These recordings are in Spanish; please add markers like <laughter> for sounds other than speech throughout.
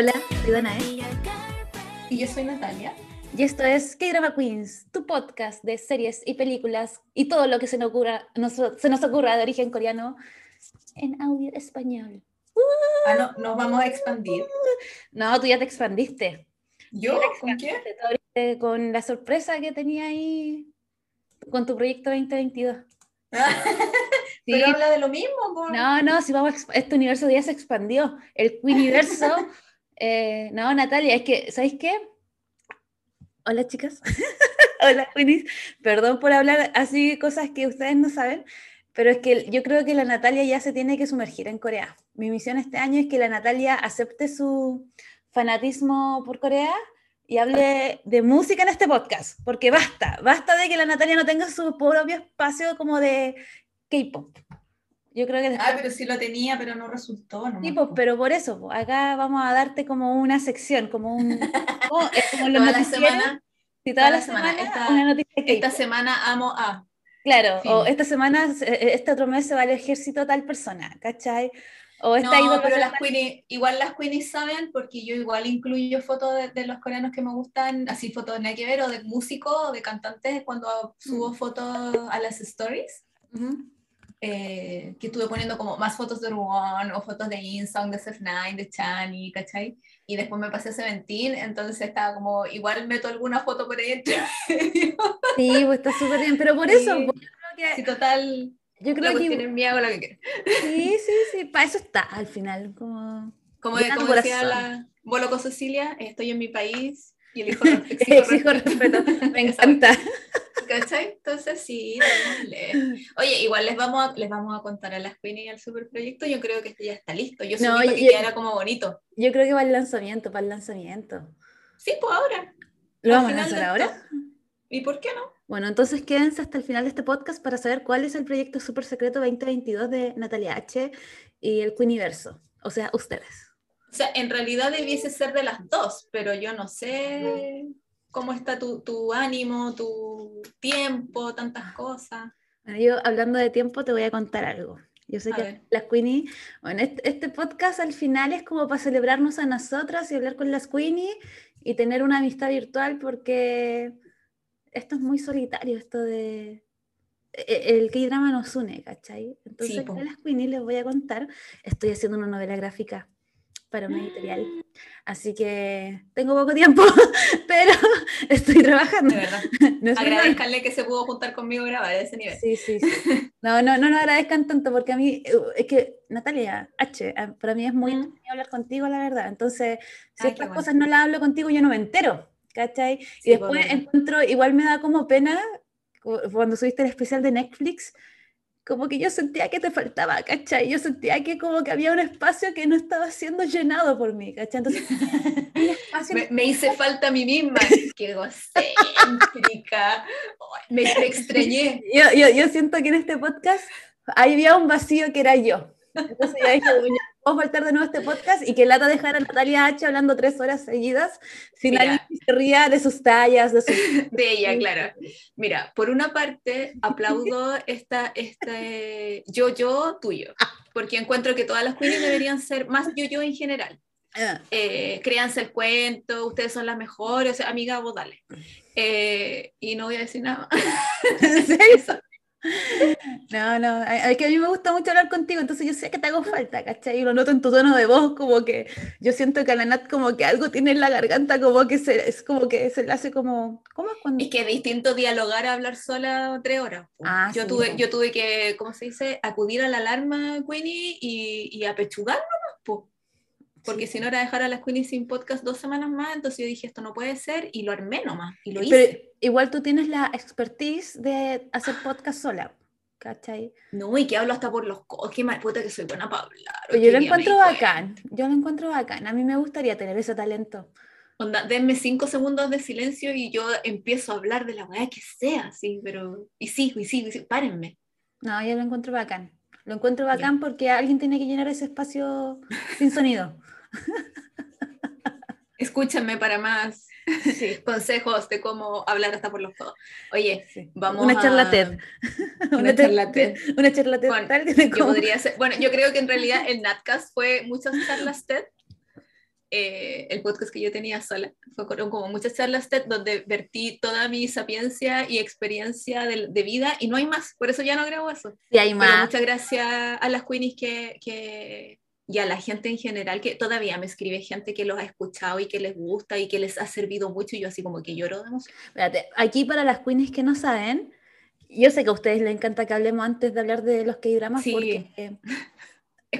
Hola, soy Danae. Y yo soy Natalia. Y esto es K-Drama Queens, tu podcast de series y películas y todo lo que se nos ocurra, nos- se nos ocurra de origen coreano en audio español. Ah, no, nos vamos a expandir. No, tú ya te expandiste. ¿Yo? ¿Con qué? Te abriste Con la sorpresa que tenía ahí con tu proyecto 2022. <laughs> Sí, Pero habla de lo mismo, po. No, no, si vamos a este universo ya se expandió. El Queeniverso. <laughs> eh, no, Natalia, es que, ¿sabéis qué? Hola, chicas. <laughs> Hola, Queenies. Perdón por hablar así cosas que ustedes no saben, pero es que yo creo que la Natalia ya se tiene que sumergir en Corea. Mi misión este año es que la Natalia acepte su fanatismo por Corea y hable de música en este podcast, porque basta, basta de que la Natalia no tenga su propio espacio como de K-pop. Yo creo que Ah, pero sí lo tenía, pero no resultó. nomás, Sí, pues, pero por eso, pues, acá vamos a darte como una sección, como un... <laughs> como, como los Toda la semana, sí, toda toda la semana, semana esta- una noticia esta semana amo a. Claro, o fin. esta semana, eh, este otro mes se va al ejército tal persona, ¿cachai? O No, esta ídola pero las igual las queenies saben, porque yo igual incluyo fotos de, de los coreanos que me gustan, así fotos de nada que ver, o de músicos, o de cantantes, cuando subo fotos a las stories. Ujú. Eh, que estuve poniendo como más fotos de Ruon o fotos de Insong, de Sef9, de Chani, ¿cachai? Y después me pasé a Seventeen, entonces estaba como, igual meto alguna foto por ahí entre medio. Sí, pues está súper bien, pero por eso, Sí. pues, yo creo Sí, que, total, yo creo que mía, hago lo que quiero. sí, sí, sí, para eso está al final, como... Como, tu como decía la Boloco Cecilia, estoy en mi país y elijo, exijo <laughs> Exijo respeto, me encanta. ¿Cachai? Entonces sí, démosle. Oye, igual les vamos a, les vamos a contar a las Queenies y al superproyecto, yo creo que este ya está listo. Yo No, yo- que quedara como bonito. Yo creo que va el lanzamiento, para el lanzamiento. Sí, pues ahora. ¿Lo vamos a lanzar ahora? ¿Y por qué no? Bueno, entonces quédense hasta el final de este podcast para saber cuál es el proyecto Super Secreto 2022 de Natalia H. y el Queeniverso. O sea, ustedes. O sea, en realidad debiese ser de las dos, pero yo no sé cómo está tu, tu ánimo, tu tiempo, tantas cosas. Bueno, yo hablando de tiempo te voy a contar algo. Yo sé A que ver. las Queenie, bueno, este, este podcast al final es como para celebrarnos a nosotras y hablar con las Queenie y tener una amistad virtual porque esto es muy solitario, esto de... e- El K-drama nos une, ¿cachai? Entonces, po. a las Queenie les voy a contar, estoy haciendo una novela gráfica para una editorial, así que tengo poco tiempo, <laughs> pero <laughs> estoy trabajando. De verdad. <laughs> No. Agradezcanle que se pudo juntar conmigo y grabar a ese nivel. Sí, sí, sí. No, no, no nos agradezcan tanto porque a mí, eh, es que Natalia H, a- para mí es muy Mm. hablar contigo, la verdad. Entonces, si Ay, estas bueno. cosas no las hablo contigo, yo no me entero, ¿cachai? Sí, y pues, después encuentro, igual me da como pena cu- cuando subiste el especial de Netflix, como que yo sentía que te faltaba, ¿cachai? Yo sentía que como que había un espacio que no estaba siendo llenado por mí, ¿cachai? Entonces, Me, me hice falta a mí misma. Qué egocéntrica. Me, extrañé. yo, yo, yo siento que en este podcast había un vacío que era yo. Entonces yo dije, puedo faltar de nuevo a este podcast y que lata dejar a Natalia H hablando tres horas seguidas sin Mira. alguien que se ría de sus tallas, de sus... <laughs> De ella, claro. Mira, por una parte, aplaudo esta, este yo-yo tuyo, porque encuentro que todas las queenies deberían ser más yo-yo en general. Ah, Eh, créanse el cuento, ustedes son las mejores, o sea, amiga, vos dale. Eh, y no voy a decir nada. <laughs> ¿En serio? No, no, es que a mí me gusta mucho hablar contigo, entonces yo sé que te hago falta, ¿cachai? Y lo noto en tu tono de voz, como que yo siento que a la Nat como que algo tiene en la garganta, como que se, es como que se le hace como... ¿Cómo es cuando...? Es que es distinto dialogar a hablar sola tres horas. Ah, yo, sí, tuve, yo tuve que, ¿cómo se dice? Acudir a la alarma, Queenie, y, y apechugar nomás, po. Porque Sí. si no era dejar a las Queenies sin podcast dos semanas más, entonces yo dije, esto no puede ser, y lo armé nomás, y lo hice. Pero igual tú tienes la expertise de hacer podcast sola, ¿cachai? No, y que hablo hasta por los codos, qué mal puta que soy buena para hablar. Pero yo lo encuentro bacán, yo lo encuentro bacán, a mí me gustaría tener ese talento. Onda, denme cinco segundos de silencio y yo empiezo a hablar de la weá que sea, sí, pero. Y sigo, y sigo, y sigo. Párenme. No, yo lo encuentro bacán. Lo encuentro bacán porque alguien tiene que llenar ese espacio sin sonido. <laughs> Escúchenme para más <laughs> Sí. consejos de cómo hablar hasta por los codos. Oye, Sí. vamos Una a- <laughs> charla TED. Una TED- charla TED. Una charla TED Bueno, tal que te Yo como- podría ser, bueno, yo creo que en realidad el Natcast fue muchas charlas TED, eh, el podcast que yo tenía sola. Fue como muchas charlas TED donde vertí toda mi sapiencia y experiencia de, de, vida y no hay más, por eso ya no grabo eso. Y hay más. muchas gracias a las Queenies que, que, y a la gente en general, que todavía me escribe gente que los ha escuchado y que les gusta y que les ha servido mucho y yo así como que lloro de emoción. Espérate, aquí para las Queenies que no saben, yo sé que a ustedes les encanta que hablemos antes de hablar de los K-dramas Sí. porque <laughs> eh,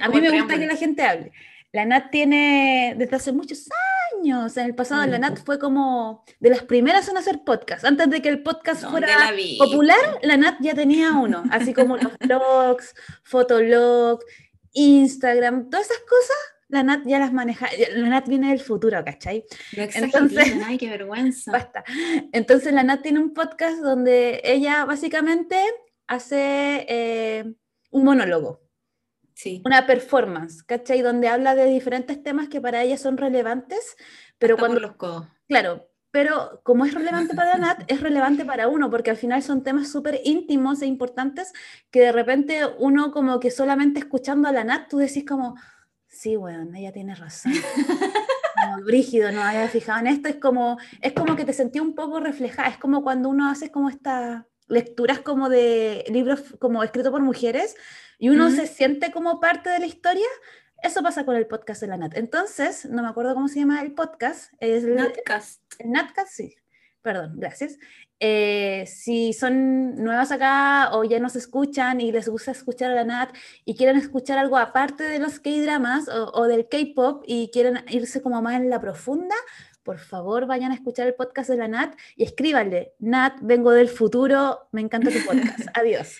a mí me gusta que la gente hable. La Nat tiene desde hace muchos años, en el pasado la Nat fue como de las primeras en hacer podcast. Antes de que el podcast ¿Dónde fuera la popular, la Nat ya tenía uno, así como <laughs> los blogs, fotologs, Instagram, todas esas cosas, la Nat ya las maneja. La Nat viene del futuro, ¿cachai? No Entonces- ay, qué vergüenza. <laughs> Basta. Entonces la Nat tiene un podcast donde ella básicamente hace eh, un monólogo, Sí. una performance, ¿cachai? Donde habla de diferentes temas que para ella son relevantes, pero Hasta por cuando, los codos. claro, pero como es relevante para la Nat, <laughs> es relevante para uno, porque al final son temas súper íntimos e importantes que de repente uno como que solamente escuchando a la Nat, tú decís como, sí, bueno, ella tiene razón. <laughs> Como brígido, no había fijado en esto, es como, es como que te sentí un poco reflejada, es como cuando uno hace como estas lecturas como de libros como escritos por mujeres y uno Ujú. se siente como parte de la historia, eso pasa con el podcast de la Nat. Entonces, no me acuerdo cómo se llama el podcast, es Natcast. el Natcast, sí, perdón, gracias. Eh, si son nuevas acá o ya nos escuchan y les gusta escuchar a la Nat y quieren escuchar algo aparte de los K-dramas o, o del K-pop y quieren irse como más en la profunda, por favor vayan a escuchar el podcast de la Nat y escríbanle, Nat, vengo del futuro, me encanta tu podcast, <laughs> adiós.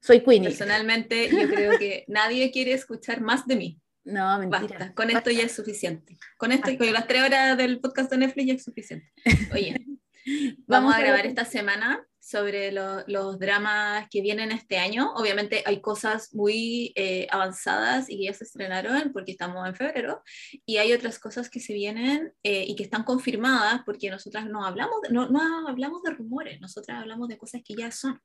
Soy Queenie. Personalmente, yo creo que nadie quiere escuchar más de mí. No, mentira. Basta. Con esto ya es suficiente. Con esto y con las tres horas del podcast de Netflix ya es suficiente. Oye, <laughs> vamos, a grabar esta semana sobre lo- los dramas que vienen este año. Obviamente hay cosas muy eh, avanzadas y que ya se estrenaron porque estamos en febrero. Y hay otras cosas que se vienen eh, y que están confirmadas porque nosotras no hablamos, no, no hablamos de rumores, nosotras hablamos de cosas que ya son.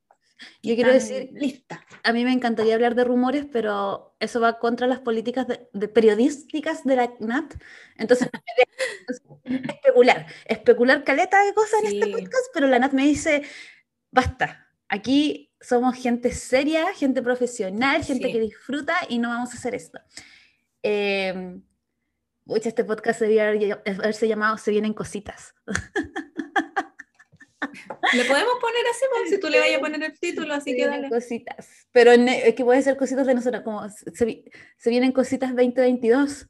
Yo quiero decir, listas. A mí me encantaría hablar de rumores, pero eso va contra las políticas de, de periodísticas de la NAT. Entonces, especular, especular caleta de cosas en este Sí. podcast, pero la NAT me dice, basta, aquí somos gente seria, gente profesional, gente Sí. que disfruta y no vamos a hacer esto. Eh, este podcast debería haber- haberse llamado Se vienen cositas. <laughs> Le podemos poner así, pues, si tú le vayas a poner el título, así Se que dale. cositas. Pero ne- es que puede ser cositas de nosotros, como se, se vi- se vienen cositas 2022.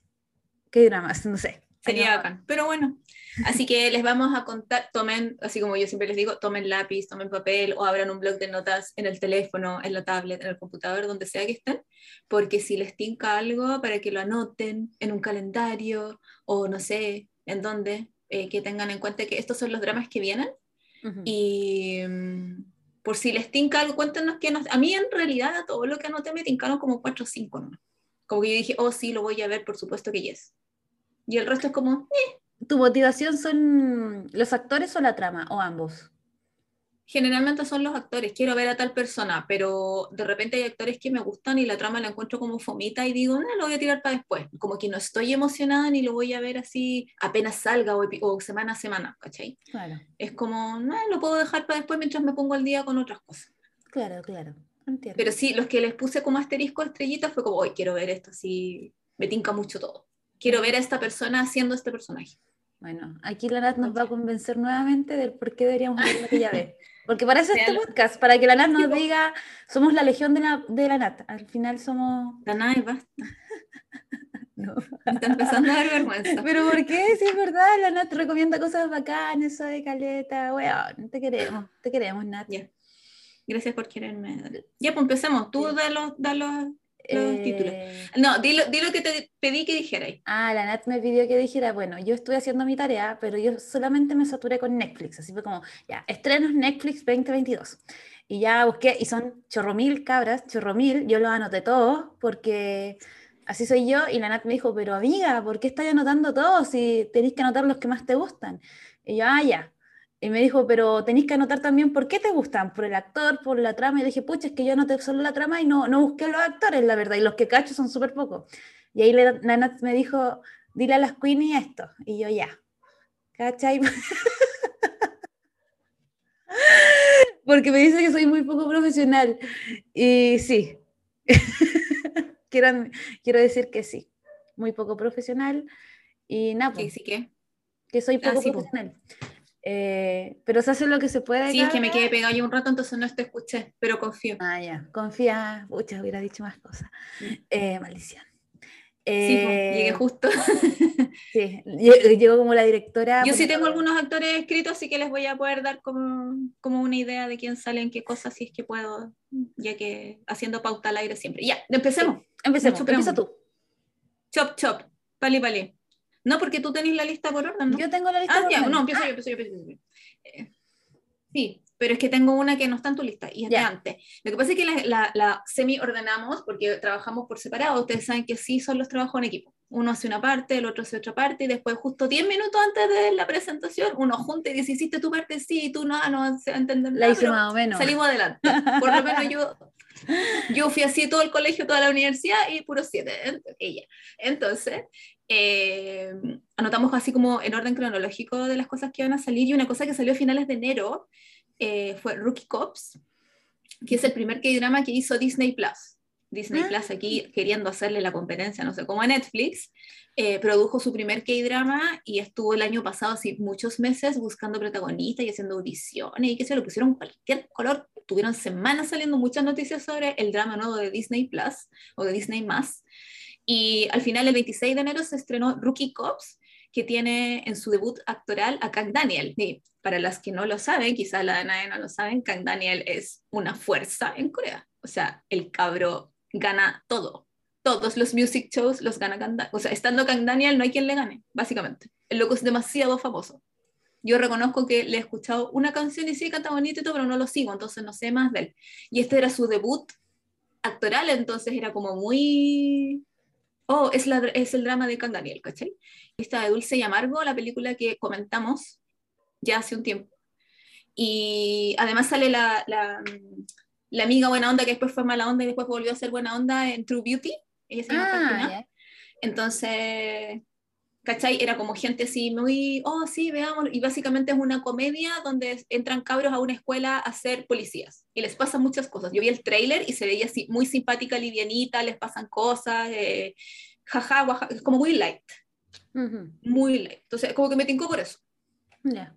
¿Qué dramas? No sé. Sería Año- bacán. Pero bueno, así que les vamos a contar, tomen, así como yo siempre les digo, tomen lápiz, tomen papel o abran un blog de notas en el teléfono, en la tablet, en el computador, donde sea que estén, porque si les tinca algo para que lo anoten en un calendario o no sé en dónde, eh, que tengan en cuenta que estos son los dramas que vienen Y mm, por si les tinca algo, cuéntenos que nos... A mí en realidad todo lo que anoté me tincaron como 4 o 5, ¿no? Como que yo dije, oh sí, lo voy a ver, por supuesto que yes. Y el resto es como, ¿Tu motivación son los actores o la trama? ¿O ambos? Generalmente son los actores, quiero ver a tal persona, pero de repente hay actores que me gustan y la trama la encuentro como fomita y digo, no, lo voy a tirar para después. Como que no estoy emocionada ni lo voy a ver así apenas salga o, o semana a semana, ¿cachai? Claro, Es como, no, lo puedo dejar para después mientras me pongo al día con otras cosas. claro, claro. Entiendo. Pero sí, los que les puse como asterisco estrellitas fue como, hoy quiero ver esto, así me tinca mucho todo. Quiero ver a esta persona haciendo este personaje. Bueno, aquí la Nat nos va a convencer nuevamente del por qué deberíamos ver aquella vez. Porque para eso es este podcast, para que la Nat nos diga, somos la legión de la, de la Nat. Al final somos... Danai, basta, <laughs> No. me está empezando a dar vergüenza. <laughs> Pero ¿por qué? Si es verdad, la Nat recomienda cosas bacanas, de caleta, weón, te queremos, te queremos, Nat. Ya. Gracias por quererme. Ya, pues empecemos. Tú da los, da los, los títulos. Eh, No, di lo, di lo que te pedí que dijeras. Ah, la Nat me pidió que dijera, bueno, yo estuve haciendo mi tarea, pero yo solamente me saturé con Netflix, así fue como, ya, estrenos Netflix 2022. Y ya busqué, y son chorro mil cabras, chorro mil, yo los anoté todos, porque así soy yo, y la Nat me dijo, pero amiga, ¿por qué estás anotando todos si tenéis que anotar los que más te gustan? Y yo, ah, ya. Y me dijo, pero tenéis que anotar también por qué te gustan, por el actor, por la trama. Y le dije, pucha, es que yo anoté solo la trama y no, no busqué los actores, la verdad, y los que cacho son súper pocos. Y ahí Nat me dijo, dile a las queenies esto. Y yo ya. ¿Cachai? <laughs> Porque me dice que soy muy poco profesional. Y sí. <laughs> quiero, quiero decir que sí. Muy poco profesional. Y nada. ¿Qué sí que? Que soy poco profesional. Eh, pero se hace lo que se puede. Sí, es que me quedé pegado yo un rato, entonces no te escuché, pero confío. Ah, ya, confía. Pucha, hubiera dicho más cosas. Eh, maldición. sí, llegué eh, justo. <laughs> sí, llegó como la directora. Yo sí tengo algunos actores escritos, así que les voy a poder dar como, como una idea de quién sale en qué cosas, si es que puedo, ya que haciendo pauta al aire siempre. Ya, empecemos. empecemos, empieza tú. Chop, chop, pali, pali. No, porque tú tenés la lista por orden, ¿no? Yo tengo la lista ah, por orden. No, empiezo yo, empiezo yo, empiezo yo. Eh, sí, pero es que tengo una que no está en tu lista y es de antes. Lo que pasa es que la, la, semi-ordenamos porque trabajamos por separado. Ustedes saben que sí son los trabajos en equipo. Uno hace una parte, el otro hace otra parte y después justo 10 minutos antes de la presentación uno junta y dice, hiciste tu parte, sí, y tú no, no se entender La hice más o menos. Salimos adelante. Por lo menos yo, yo fui así todo el colegio, toda la universidad y puro siete, ella. Entonces, eh, anotamos así como en orden cronológico de las cosas que van a salir y una cosa que salió a finales de enero eh, fue Rookie Cops, que es el primer K-drama que hizo Disney Plus. Disney Plus aquí ah. queriendo hacerle la competencia, no sé cómo a Netflix, eh, produjo su primer K-drama y estuvo el año pasado así muchos meses buscando protagonistas y haciendo audiciones y que se lo pusieron cualquier color. Tuvieron semanas saliendo muchas noticias sobre el drama nuevo de Disney Plus o de Disney Más. Y al final, el 26 de enero, se estrenó Rookie Cops, que tiene en su debut actoral a Kang Daniel. Y para las que no lo saben, quizá la de nadie no lo saben, Kang Daniel es una fuerza en Corea. O sea, el cabro gana todo. Todos los music shows los gana Kang Daniel. O sea, estando Kang Daniel no hay quien le gane, básicamente. El loco es demasiado famoso. Yo reconozco que le he escuchado una canción y sí canta bonito y todo, pero no lo sigo, entonces no sé más de él. Y este era su debut actoral, entonces era como muy oh, es, la, es el drama de Can Daniel, ¿cachai? Esta de Dulce y Amargo, la película que comentamos ya hace un tiempo. Y además sale la, la, la, amiga buena onda que después fue mala onda y después volvió a ser buena onda en True Beauty. Ella se llama ah, Entonces, ¿cachai? Era como gente así muy, oh, sí, veamos, y básicamente es una comedia donde entran cabros a una escuela a ser policías y les pasan muchas cosas. Yo vi el tráiler y se veía así muy simpática, livianita, les pasan cosas, eh, jaja, es como muy light. Muy light. Entonces, como que me tincó por eso. Ya.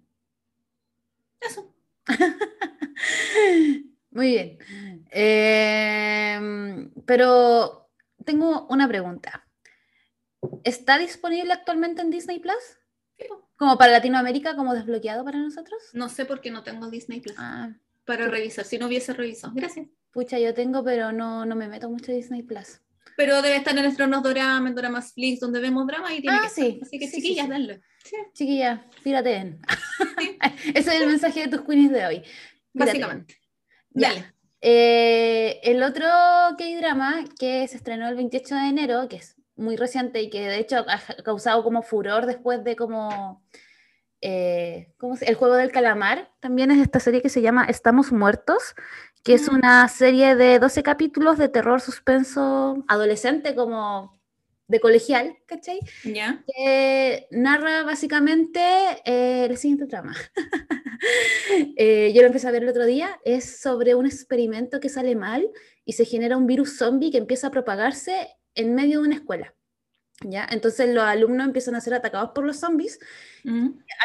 Eso. <laughs> muy bien. Em, pero tengo una pregunta. ¿Está disponible actualmente en Disney Plus? ¿Como para Latinoamérica, como desbloqueado para nosotros? No sé por qué no tengo Disney Plus. Ah, para revisar, si no hubiese revisado. Gracias. Pucha, yo tengo, pero no, no me meto mucho en Disney Plus. Pero debe estar en nuestros Drama, en Dramas Flix, donde vemos drama y tiene ah, sí. Así que chiquillas, denle. Chiquillas, pirateen. <laughs> Ese es el mensaje de tus queens de hoy. Básicamente. Dale. Eh, el otro K-drama que se estrenó el 28 de enero, que es muy reciente y que de hecho ha causado como furor después de como eh, ¿cómo el juego del calamar, también es esta serie que se llama Estamos Muertos, que es mm. una serie de 12 capítulos de terror suspenso adolescente como de colegial, ¿cachai? Ya. Que narra básicamente eh, el siguiente trama. <laughs> Eh, yo lo empecé a ver el otro día, es sobre un experimento que sale mal y se genera un virus zombie que empieza a propagarse en medio de una escuela. ¿ya? Entonces los alumnos empiezan a ser atacados por los zombies.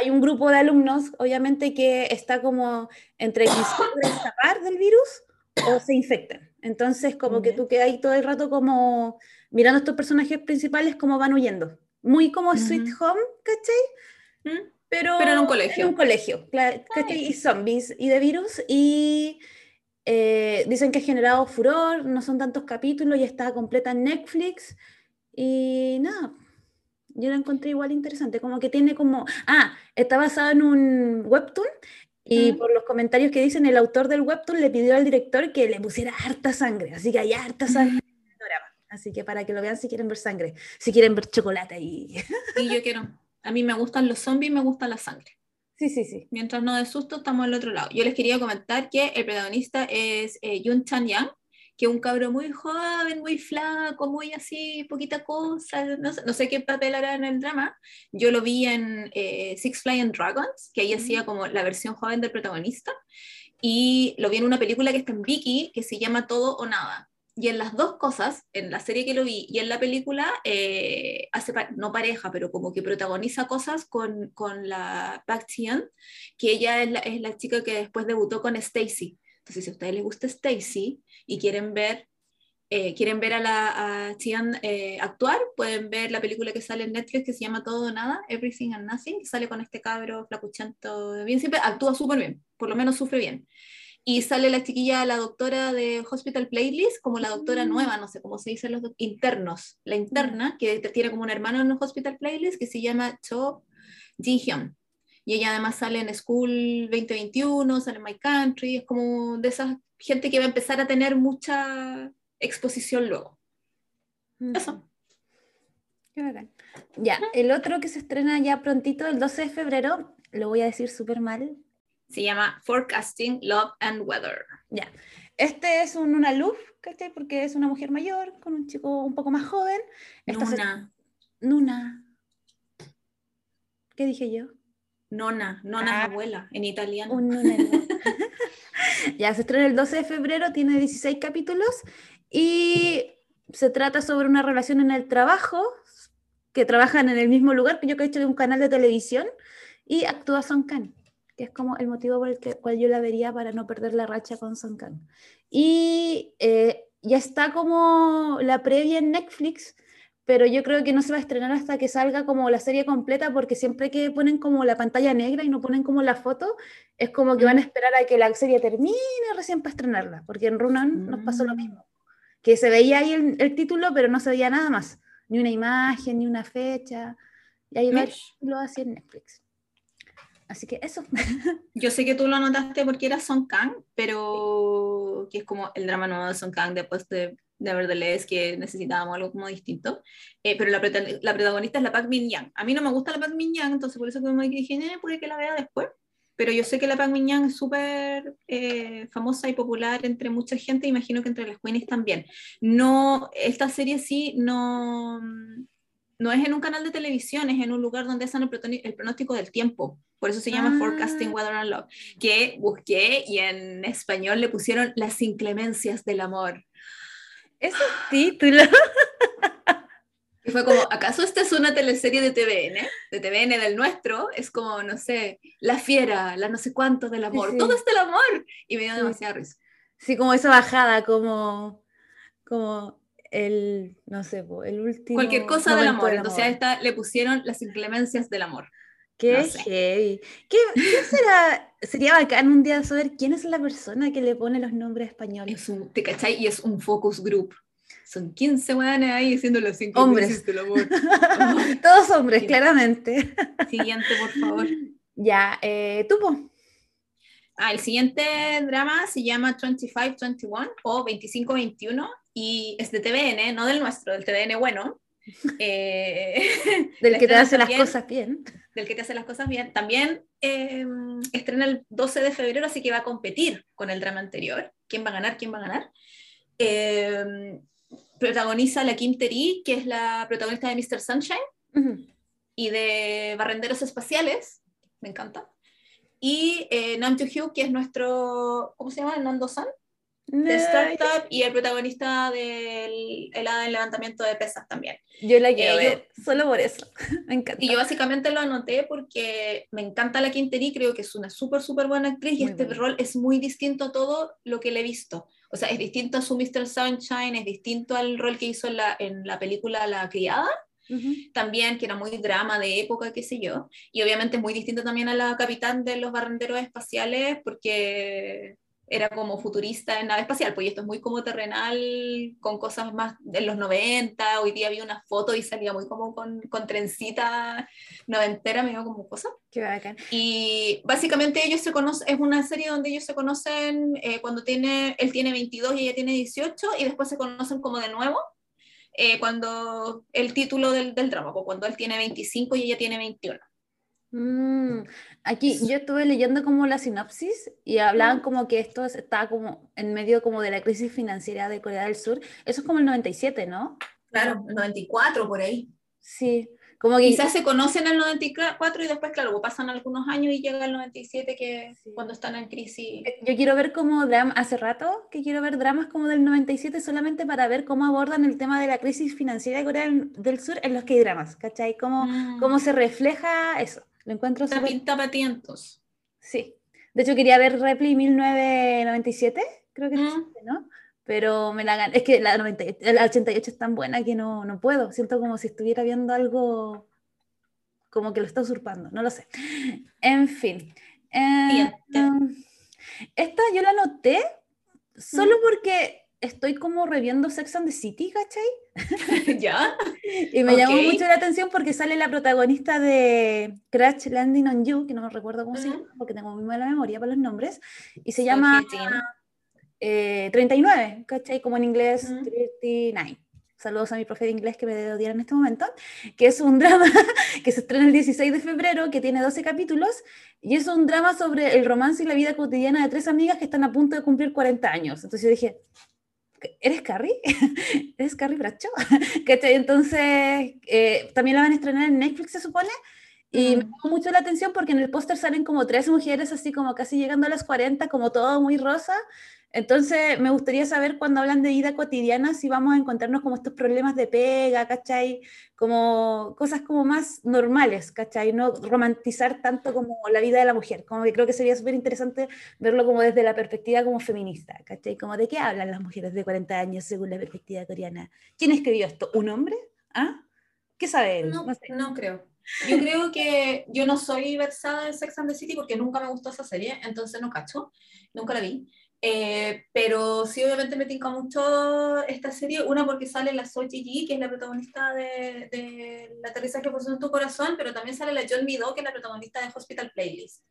Hay un grupo de alumnos, obviamente, que está como entre que <coughs> escapar del virus o se infectan. Entonces, como que tú quedas ahí todo el rato como mirando a estos personajes principales como van huyendo. Muy como Sweet Home, ¿cachai? Pero, Pero en un colegio. En un colegio, ¿cachai? Y zombies y de virus. Y eh, dicen que ha generado furor, no son tantos capítulos, ya está completa en Netflix. Y nada, yo la encontré igual interesante, como que tiene como, ah, está basado en un webtoon y por los comentarios que dicen, el autor del webtoon le pidió al director que le pusiera harta sangre, así que hay harta sangre. Así que para que lo vean si quieren ver sangre, si quieren ver chocolate y... Y yo quiero, a mí me gustan los zombies, me gusta la sangre. Sí, sí, sí. Mientras no de susto, estamos al otro lado. Yo les quería comentar que el protagonista es eh, Yun Chan Yang, que un cabro muy joven, muy flaco, muy así, poquita cosa, no sé, no sé qué papel hará en el drama. Yo lo vi en eh, Six Flying Dragons, que ahí hacía como la versión joven del protagonista, y lo vi en una película que está en Vicky, que se llama Todo o Nada. Y en las dos cosas, en la serie que lo vi y en la película, eh, hace, no pareja, pero como que protagoniza cosas con, con la Park Tian, que ella es la, es la chica que después debutó con Stacy. Entonces, si a ustedes les gusta Stacy y quieren ver, eh, quieren ver a la a Tian eh, actuar, pueden ver la película que sale en Netflix que se llama Todo o Nada, Everything and Nothing, que sale con este cabro flacuchento, bien siempre, actúa súper bien, por lo menos sufre bien. Y sale la chiquilla, la doctora de Hospital Playlist, como la doctora Mm. nueva, no sé cómo se dicen los internos. La interna, que tiene como un hermano en Hospital Playlist, que se llama Cho Ji-hyun. Y ella además sale en School 2021, sale en My Country, es como de esa gente que va a empezar a tener mucha exposición luego. Eso. Qué bacán. Ya, el otro que se estrena ya prontito, el 12 de febrero, lo voy a decir súper mal. Se llama Forecasting Love and Weather. Ya. Este es un, una luz, ¿cachai? Porque es una mujer mayor con un chico un poco más joven. Esta se- Nona, Nuna. ¿Qué dije yo? nona, nona Ah. es abuela en italiano. Un nunero. <laughs> ya, se estrena el 12 de febrero, tiene 16 capítulos y se trata sobre una relación en el trabajo, que trabajan en el mismo lugar, que yo que he hecho de un canal de televisión, y actúa Son Kang, que es como el motivo por el que, cual yo la vería para no perder la racha con Son Kang. Y eh, ya está como la previa en Netflix, pero yo creo que no se va a estrenar hasta que salga como la serie completa, porque siempre que ponen como la pantalla negra y no ponen como la foto, es como que van a esperar a que la serie termine recién para estrenarla, porque en Runan nos pasó lo Mm. mismo, que se veía ahí el, el título, pero no se veía nada más, ni una imagen, ni una fecha, y ahí lo así en Netflix. Así que eso. Yo sé que tú lo anotaste porque era Song Kang, pero que es como el drama nuevo de Song Kang después de Nevertheless, que necesitábamos algo como distinto. Eh, pero la, la protagonista es la Park Min Yang. A mí no me gusta la Park Min Yang, entonces por eso que dije, eh, puede que la vea después. Pero yo sé que la Park Min Yang es súper eh, famosa y popular entre mucha gente, imagino que entre las queenies también. No, esta serie sí no, no es en un canal de televisión, es en un lugar donde hacen el, el pronóstico del tiempo. Por eso se llama Ah. Forecasting Weather and Love, que busqué y en español le pusieron las inclemencias del amor. Esos títulos. <laughs> Y fue como, ¿acaso esta es una teleserie de TVN? De TVN del nuestro, es como, no sé, La Fiera, la no sé cuánto del amor, sí. todo es del amor. Y me dio Sí. demasiada risa. Sí, como esa bajada, como, como el, no sé, el último. Cualquier cosa del momento amor. Entonces a esta le pusieron las inclemencias del amor. Qué no sé. heavy. ¿Qué, qué <laughs> será? Sería bacán un día saber quién es la persona que le pone los nombres españoles. Es un, ¿Te cachai? Y es un focus group. Son 15 weones ahí diciendo las Hombres. inclemencias del amor. <laughs> Todos hombres, claramente. Siguiente, por favor. <laughs> Ya, eh, tú, po. Ah, el siguiente drama se llama 2521 o 2521 y es de TVN, no del nuestro, del TVN bueno. <laughs> Eh, del que te hace las cosas bien. Del que te hace las cosas bien. También eh, estrena el 12 de febrero, así que va a competir con el drama anterior. ¿Quién va a ganar? ¿Quién va a ganar? Eh, protagoniza la Kim Teri, que es la protagonista de Mr. Sunshine y de Barrenderos Espaciales, me encanta. Y eh, Nam Joo Hyuk, que es nuestro, ¿cómo se llama? Nando San, de Startup, y el protagonista del el levantamiento de pesas también. Yo la quiero Eh, yo- solo por eso. <laughs> Me encanta. Y yo básicamente lo anoté porque me encanta la Quinteri, creo que es una súper, súper buena actriz y Muy este buena. rol es muy distinto a todo lo que le he visto. O sea, es distinto a su Mr. Sunshine, es distinto al rol que hizo en la, en la película La Criada, Ujú. también, que era muy drama de época, qué sé yo. Y obviamente es muy distinto también a la capitán de los barrenderos espaciales, porque era como futurista en nave espacial, pues y esto es muy como terrenal, con cosas más de los 90, hoy día vi una foto y salía muy como con, con trencita noventera, me dio como cosa. Qué bacán. Y básicamente ellos se conocen, es una serie donde ellos se conocen eh, cuando tiene, él tiene 22 y ella tiene 18, y después se conocen como de nuevo, eh, cuando el título del, del drama, pues cuando él tiene 25 y ella tiene 21. Mm, aquí yo estuve leyendo como la sinopsis y hablaban como que esto estaba como en medio como de la crisis financiera de Corea del Sur. Eso es como el 97, ¿no? Claro, el 94 por ahí. Sí, como que... Quizás se conocen en el 94 y después, claro, pues pasan algunos años y llega el 97 que cuando están en crisis. Eh, yo quiero ver como drama, hace rato que quiero ver dramas como del 97 solamente para ver cómo abordan el tema de la crisis financiera de Corea del Sur en los que hay dramas, ¿cachai? Cómo, mm. cómo se refleja eso. Lo encuentro súper... pinta patientos. Sí. De hecho, quería ver Repli 1997, creo que es, mm. ¿no? Pero me la gané. Es que la, 90, la 88 es tan buena que no, no puedo. Siento como si estuviera viendo algo como que lo está usurpando. No lo sé. En fin. Eh, um, esta yo la noté solo mm. porque estoy como reviendo Sex and the City, ¿cachai? <laughs> ¿Ya? <laughs> y me llamó mucho la atención porque sale la protagonista de Crash Landing on You, que no me recuerdo cómo se llama, porque tengo muy mala memoria para los nombres, y se llama eh, 39, ¿cachai? Como en inglés, 39. Saludos a mi profe de inglés que me odiar en este momento, que es un drama <laughs> que se estrena el 16 de febrero, que tiene 12 capítulos, y es un drama sobre el romance y la vida cotidiana de tres amigas que están a punto de cumplir 40 años. Entonces yo dije, ¿eres Carrie? <laughs> ¿Eres Carrie Bracho? <laughs> Entonces, eh, también la van a estrenar en Netflix, se supone. Y me llamó mucho la atención porque en el póster salen como tres mujeres así como casi llegando a las 40, como todo muy rosa. Entonces, me gustaría saber cuando hablan de vida cotidiana si vamos a encontrarnos como estos problemas de pega, ¿cachai? Como cosas como más normales, ¿cachai? No romantizar tanto como la vida de la mujer. Como que creo que sería súper interesante verlo como desde la perspectiva como feminista, ¿cachai? Como de qué hablan las mujeres de 40 años según la perspectiva coreana. ¿Quién escribió esto? ¿Un hombre? ¿Ah? ¿Qué sabe él? No, no, creo. Yo creo que yo no soy versada en Sex and the City porque nunca me gustó esa serie, entonces no cacho, nunca la vi. Eh, pero sí, obviamente me tinca mucho esta serie. Una, porque sale la Soji Ji, que es la protagonista de, de La aterrizaje por en tu corazón, pero también sale la John Mido, que es la protagonista de Hospital Playlist.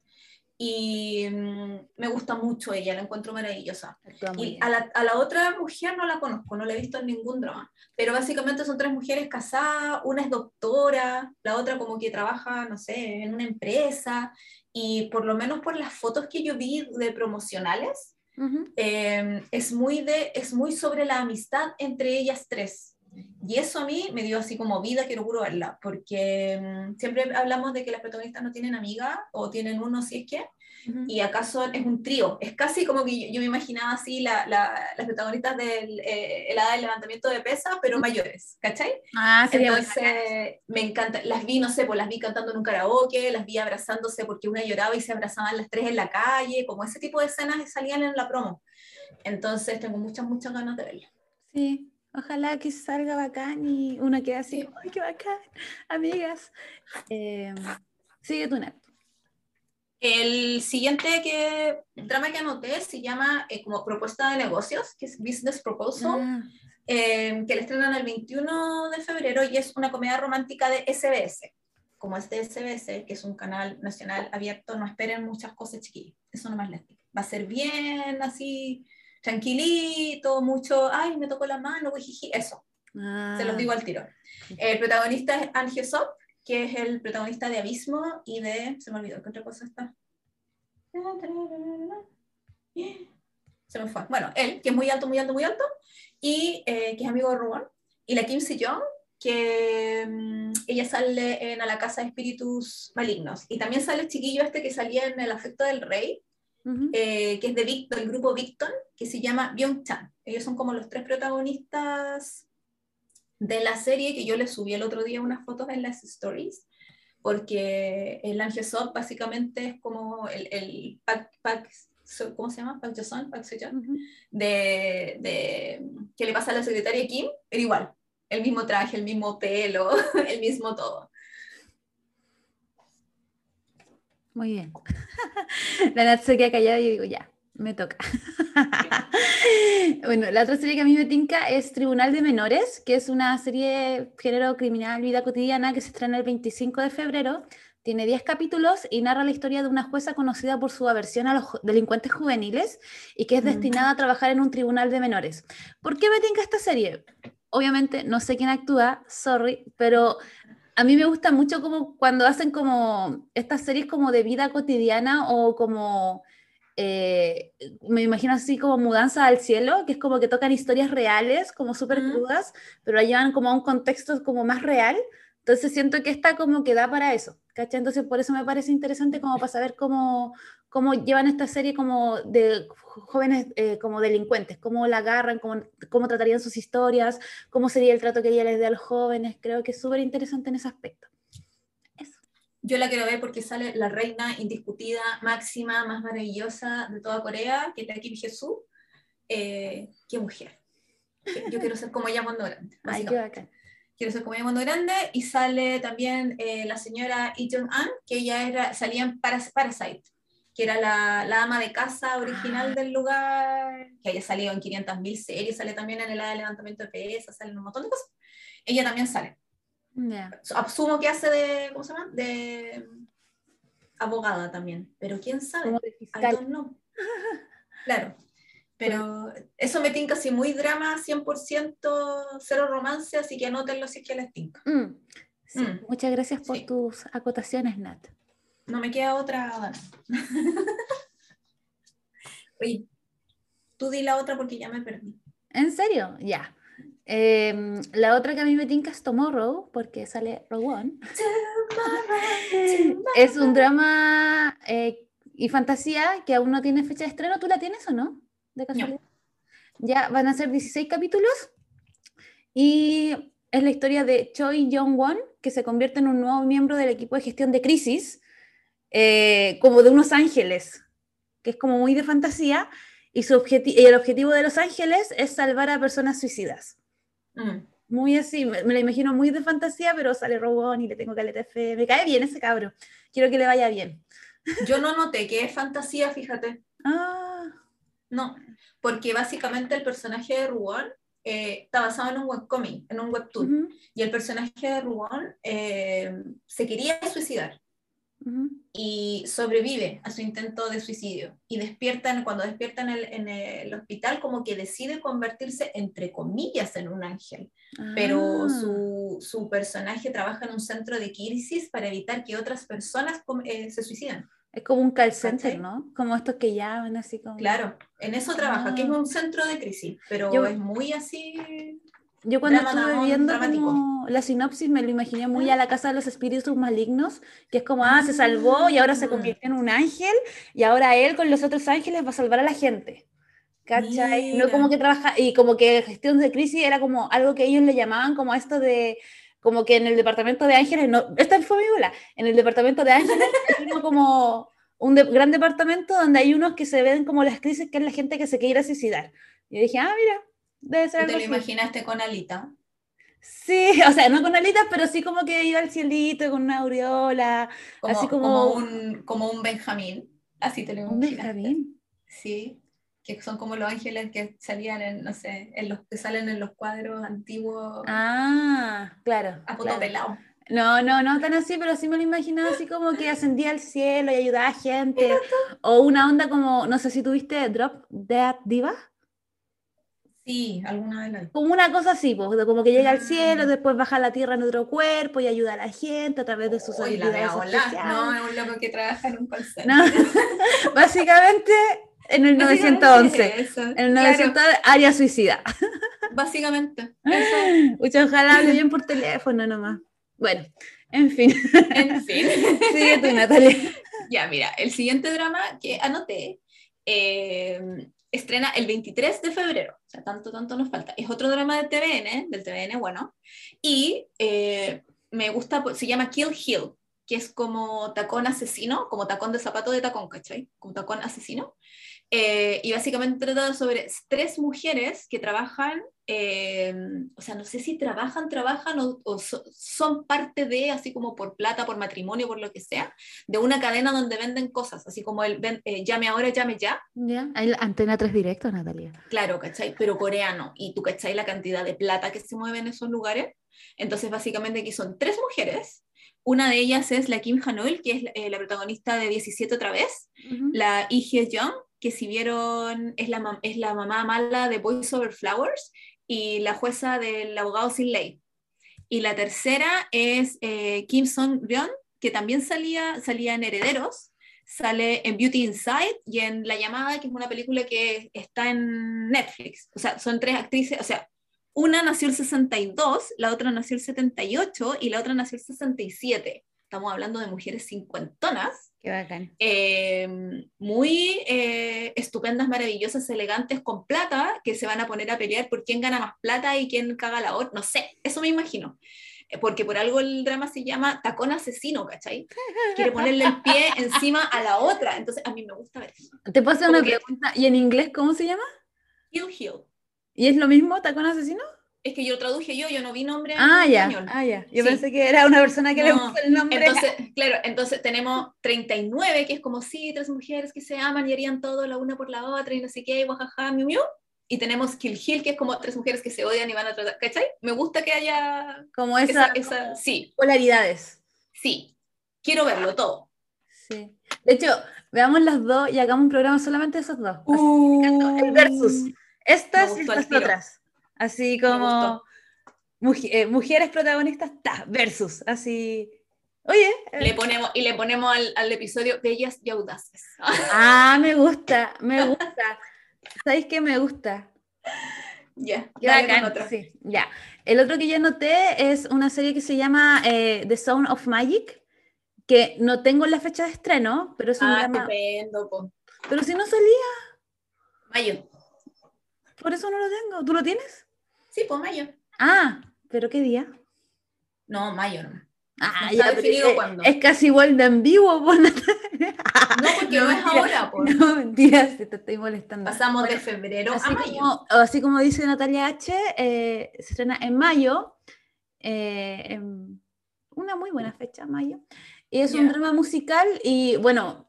Y mm, me gusta mucho ella, la encuentro maravillosa. Y a la, a la, otra mujer no la conozco, no la he visto en ningún drama. Pero básicamente son tres mujeres casadas, una es doctora, la otra como que trabaja, no sé, en una empresa. Y por lo menos por las fotos que yo vi de promocionales, Em, es, muy de, es muy sobre la amistad entre ellas tres. Y eso a mí me dio así como vida, quiero puro verla, porque em, siempre hablamos de que las protagonistas no tienen amiga o tienen uno si es que, y acaso es un trío. Es casi como que yo, me imaginaba así la, las protagonistas del eh, edad del levantamiento de pesas, pero mayores, ¿cachai? Ah, Entonces, me encanta. Las vi, no sé, pues las vi cantando en un karaoke, las vi abrazándose porque una lloraba y se abrazaban las tres en la calle, como ese tipo de escenas salían en la promo. Entonces, tengo muchas, muchas ganas de verla. Sí, Ojalá que salga bacán y uno quede así, ¡ay, qué bacán! Amigas. Eh, sigue tu net. El siguiente que, drama que anoté se llama eh, como propuesta de negocios, que es Business Proposal, ah. eh, que le estrenan el 21 de febrero y es una comedia romántica de SBS. Como es de SBS, que es un canal nacional abierto, no esperen muchas cosas chiquillas. Eso nomás les digo. Va a ser bien así, tranquilito, mucho, ay, me tocó la mano, eso. Se los ah. digo al tiro. El protagonista es Angio Sop, que es el protagonista de Abismo y de. Se me olvidó, ¿qué otra cosa está? Se me fue. Bueno, él, que es muy alto, muy alto, muy alto, y eh, que es amigo de Rubén, y la Kim Si-young, que mm, ella sale en A la Casa de Espíritus Malignos. Y también sale el chiquillo este que salía en El Afecto del Rey, eh, que es de Victor, el grupo Victon, que se llama Byung-chan. Ellos son como los tres protagonistas de la serie que yo le subí el otro día unas fotos en las stories, porque el Ángel Sop básicamente es como el, el pack, pack, ¿cómo se llama? Pack Joson, Pack de, de, que le pasa a la secretaria Kim, pero igual, el mismo traje, el mismo pelo, <laughs> el mismo todo. Muy bien. <laughs> La Nat se queda callada y yo digo, ya, me toca. <laughs> bueno, la otra serie que a mí me tinca es Tribunal de Menores, que es una serie género criminal, vida cotidiana, que se estrena el 25 de febrero. Tiene 10 capítulos y narra la historia de una jueza conocida por su aversión a los delincuentes juveniles y que es destinada a trabajar en un tribunal de menores. ¿Por qué me tinca esta serie? Obviamente no sé quién actúa, sorry, pero A mí me gusta mucho como cuando hacen como estas series como de vida cotidiana o como, eh, me imagino así como Mudanza al Cielo, que es como que tocan historias reales, como súper crudas, pero la llevan como a un contexto como más real. Entonces siento que esta como que da para eso, ¿cachai? Entonces por eso me parece interesante como para saber cómo, cómo llevan esta serie como de jóvenes eh, como delincuentes, cómo la agarran, cómo, cómo, tratarían sus historias, cómo sería el trato que ella les dé a los jóvenes. Creo que es súper interesante en ese aspecto. Eso. Yo la quiero ver porque sale la reina indiscutida, máxima, más maravillosa de toda Corea, que es la Kim Jesús. Eh, qué mujer. Yo quiero ser como ella cuando grande. <laughs> Ay, qué Quiero ser como ella cuando grande. Y sale también eh, la señora Lee Jong-an, que ella era, salía en Parasite que era la, la, ama de casa original del lugar, que haya salido en 500.000 series, sale también en el levantamiento de pesas, sale en un montón de cosas. Ella también sale. Asumo que hace de, ¿cómo se llama? De abogada también, pero quién sabe. no claro. Pero eso me tinca así muy drama, 100% cero romance, así que anótenlo si es que les tinca. Mm, mm. Muchas gracias por tus acotaciones, Nat. No me queda otra. <laughs> Oye, tú di la otra porque ya me perdí. ¿En serio? Ya. Em, la otra que a mí me tinca es Tomorrow, porque sale Rogue Es un drama eh, y fantasía que aún no tiene fecha de estreno. ¿Tú la tienes o no? De casualidad. Ya van a ser 16 capítulos. Y es la historia de Choi Jong-won, que se convierte en un nuevo miembro del equipo de gestión de crisis eh, como de unos ángeles, que es como muy de fantasía, y, su y el objetivo de los ángeles es salvar a personas suicidas. Mm. Muy así, me, lo imagino muy de fantasía, pero sale Robón y le tengo caleta fe. Me cae bien ese cabro. Quiero que le vaya bien. Yo no noté que es fantasía, fíjate. Ah. No, porque básicamente el personaje de Rubón eh, está basado en un webcomic, en un webtoon. Y el personaje de Rubón eh, se quería suicidar y sobrevive a su intento de suicidio. Y despiertan, cuando despierta en el, en el hospital, como que decide convertirse, entre comillas, en un ángel. Pero ah. su, su, personaje trabaja en un centro de crisis para evitar que otras personas eh, se suicidan. Es como un call center, ¿no? Como estos que llaman así como... Claro, en eso trabaja, que es ah. un centro de crisis, pero es muy así yo cuando estuve viendo la sinopsis me lo imaginé muy a la casa de los espíritus malignos, que es como, ah, se salvó y ahora se ah. convirtió en un ángel y ahora él con los otros ángeles va a salvar a la gente. ¿Cachai? No como que trabaja, y como que gestión de crisis era como algo que ellos le llamaban como esto de, como que en el departamento de ángeles, no, esta fue mi bola, en el departamento de ángeles <laughs> es como un gran departamento donde hay unos que se ven como las crisis, que es la gente que se quiere suicidar. Y dije, ah, mira, Debe ser ¿Te lo imaginaste con alita? Sí, <laughs> o sea, no con alitas, pero sí como que iba al cielito con una aureola, así como... Como un, como un Benjamín, así te lo imaginaste. ¿Un Benjamín? Sí, que son como los ángeles que salían en, no sé, en los que salen en los cuadros antiguos. Ah, claro. A puto pelado. No, no, no tan así, pero sí me lo imaginaba así como que ascendía al cielo y ayudaba a gente. O una onda como, no sé si tuviste Drop Dead Diva. Sí, alguna vez Como una cosa así, pues, como que llega al cielo, ah. después baja a la tierra en otro cuerpo y ayuda a la gente a través de sus habilidades. no, es un loco que trabaja en un call <laughs> Básicamente en el 911. en el 911 área suicida. Básicamente. <laughs> Eso. ojalá hable bien por <laughs> teléfono nomás. Bueno, en fin. En fin. <laughs> Sigue tú, Natalia. Ya, mira, el siguiente drama que anoté eh, estrena el 23 de febrero, o sea, tanto, tanto nos falta. Es otro drama de TVN, del TVN, bueno, y eh, me gusta, se llama Kill Hill, que es como tacón asesino, como tacón de zapato de tacón, ¿cachai? Como tacón asesino. Eh, y básicamente trata sobre tres mujeres que trabajan, eh, o sea, no sé si trabajan, trabajan o, son parte de, así como por plata, por matrimonio, por lo que sea, de una cadena donde venden cosas, así como el eh, llame ahora, llame ya. Ya, hay antena 3 directo, Natalia. Claro, ¿cachai? Pero coreano. Y tú, ¿cachai? La cantidad de plata que se mueve en esos lugares. Entonces, básicamente aquí son tres mujeres una de ellas es la Kim Han-eul, que es la protagonista de 17 otra vez, la Lee Hye-jung, que si vieron es la, es la mamá mala de Boys Over Flowers y la jueza del abogado sin ley. Y la tercera es eh, Kim Song-ryun, que también salía, salía en Herederos, sale en Beauty Inside y en La Llamada, que es una película que está en Netflix. O sea, son tres actrices, o sea, una nació el 62, la otra nació el 78 y la otra nació el 67. Estamos hablando de mujeres cincuentonas. Qué bacán. eh, muy eh, estupendas, maravillosas, elegantes, con plata, que se van a poner a pelear por quién gana más plata y quién caga la otra. No sé, eso me imagino. Eh, Porque por algo el drama se llama tacón asesino, ¿cachai? Quiere ponerle el pie <laughs> encima a la otra. Entonces, a mí me gusta ver eso. Te puedo hacer una pregunta. ¿Y en inglés cómo se llama? Hill Hill. ¿Y es lo mismo, tacón asesino? Es que yo traduje yo, yo no vi nombre en Ah, ya. español. Ah, ya. Yo Sí. pensé que era una persona que le puso el nombre. Entonces, <laughs> claro, entonces tenemos 39, que es como, sí, tres mujeres que se aman y harían todo la una por la otra y no sé qué, y guajaja, miu, miu. Y tenemos Kill Hill, que es como tres mujeres que se odian y van a tratar, ¿cachai? Me gusta que haya como esa, esas esa, sí, polaridades. sí. Quiero verlo todo. Sí. De hecho, veamos las dos y hagamos un programa solamente de esos dos. El versus. Estas y estas otras. Así como eh, mujeres protagonistas, ta, versus. Así. Oye. eh, Le ponemos, y le ponemos al, al episodio Bellas y Audaces. <laughs> Ah, me gusta, me gusta. ¿Sabéis qué me gusta? Ya, otro. sí, ya. El otro que yo noté es una serie que se llama eh, The Sound of Magic, que no tengo la fecha de estreno, pero es un Ah, drama. estupendo, po. Pero si no salía, Mayo. por eso no lo tengo. ¿Tú lo tienes? Sí, pues mayo. Ah, pero ¿qué día? No, mayo no. Ah, ya, definido es, cuándo. es casi igual de en vivo, pues, Natalia. No, porque <laughs> no, es mentira. ahora, pues. <laughs> No, mentira, se te estoy molestando. Pasamos de febrero Así a mayo. como, así como dice Natalia H, eh, se estrena en mayo, eh, en una muy buena fecha, mayo. Y es un drama musical y bueno,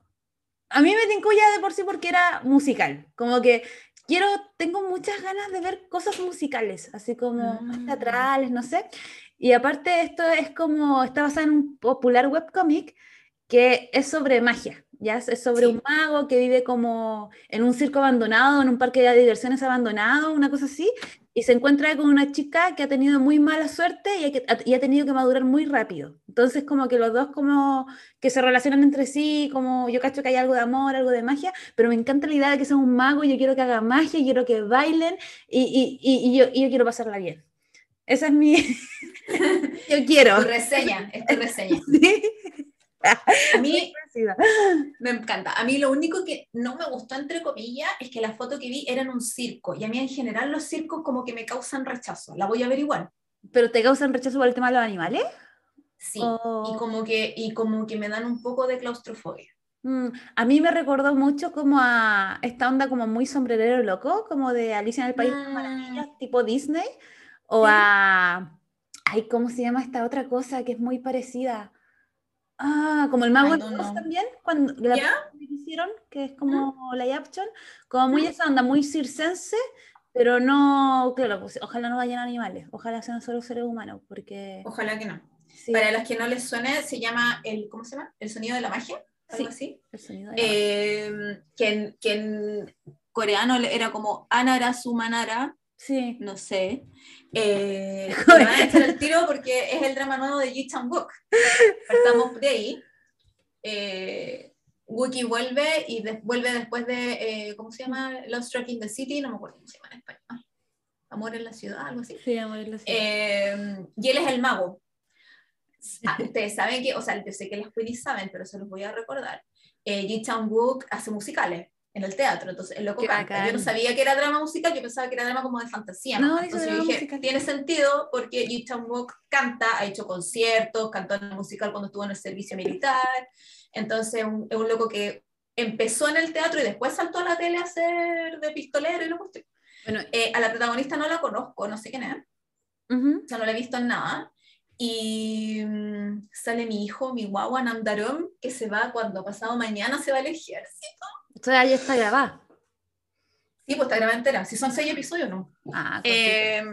a mí me tincó ya de por sí porque era musical. Como que quiero, tengo muchas ganas de ver cosas musicales, así como Mm. teatrales, no sé. Y aparte esto es como, está basado en un popular webcomic que es sobre magia, ¿ya? Es es sobre Sí. un mago que vive como en un circo abandonado, en un parque de diversiones abandonado, una cosa así, y se encuentra con una chica que ha tenido muy mala suerte y ha, que- y ha tenido que madurar muy rápido. Entonces como que los dos como que se relacionan entre sí, como yo cacho que hay algo de amor, algo de magia, pero me encanta la idea de que sea un mago, y yo quiero que haga magia, quiero que bailen y, y- y- yo, yo quiero pasarla bien. Esa es mi... <laughs> yo quiero. Tu reseña, es tu reseña. <laughs> Sí. <laughs> A mí me encanta. A mí lo único que no me gustó, entre comillas, es que la foto que vi era en un circo. Y a mí en general los circos como que me causan rechazo. La voy a ver igual. ¿Pero te causan rechazo por el tema de los animales? Sí. O- Y, como que, y como que me dan un poco de claustrofobia. Mm, a mí me recordó mucho como a esta onda como muy sombrerero loco, como de Alicia en el País de las Mm. Maravillas, tipo Disney, o Sí. a... Ay, ¿cómo se llama esta otra cosa que es muy parecida? Ah, como el Mago de Oz también, cuando la ¿Ya? que hicieron, que es como la action, como muy esa onda, muy circense, pero no, claro, pues, ojalá no vayan animales, ojalá sean solo seres humanos, porque Ojalá que no. sí, Para los que no les suene, se llama el, ¿cómo se llama? El sonido de la magia, algo Sí. así. el sonido de la- Eh, que, en, que en coreano era como Anara Sumanara, Sí, no sé. Eh, <laughs> me van a echar el tiro porque es el drama nuevo de Ji Chang-wook. Partamos de ahí. Eh, Wookie vuelve y de- vuelve después de, eh, ¿cómo se llama? Love Struck in the City, no me acuerdo cómo se llama en español. Amor en la ciudad, algo así. sí, amor, lo sé. Eh, y él es el mago. Ah, ustedes saben que, o sea, yo sé que las queenies saben, pero se los voy a recordar. Eh, Ji Chang-wook hace musicales en el teatro, entonces el loco canta. Yo no sabía que era drama musical, yo pensaba que era drama como de fantasía. No, Entonces yo dije, musical. tiene sentido porque Ji Chang-wook canta, ha hecho conciertos, cantó en el musical cuando estuvo en el servicio militar. Entonces un- es un loco que empezó en el teatro y después saltó a la tele a hacer de pistolero y lo cuestión. Bueno, Eh, a la protagonista no la conozco, no sé quién es ujú. o sea, no la he visto en nada. Y mm, sale mi hijo, mi guagua Namdarom, que se va cuando pasado mañana se va al ejército. Esto ya está grabada. Sí, pues está grabada entera. Si son seis episodios, no. Ah, cortito. Eh,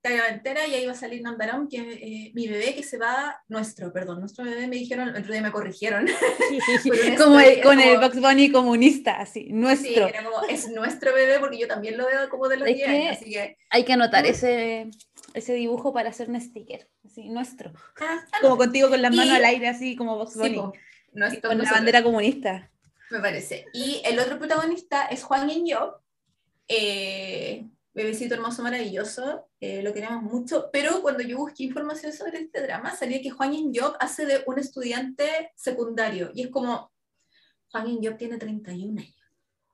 talla entera y ahí va a salir Namdaram, que eh, mi bebé que se va, nuestro, perdón, nuestro bebé me dijeron, el otro día me corrigieron. <laughs> como el, con el Box Bunny comunista, así, nuestro. Sí, era como, es nuestro bebé porque yo también lo veo como de los 10 años, así que... Hay que anotar ese, ese dibujo para hacer un sticker, así, nuestro. Ah, como contigo con las manos al aire, así como Box Bunny. con la bandera comunista. Me parece. Y el otro protagonista es Juan Inyo, eh, bebecito hermoso, maravilloso, eh, lo queremos mucho, pero cuando yo busqué información sobre este drama, salía que Juan Job hace de un estudiante secundario, y es como, Juan Job tiene 31 años,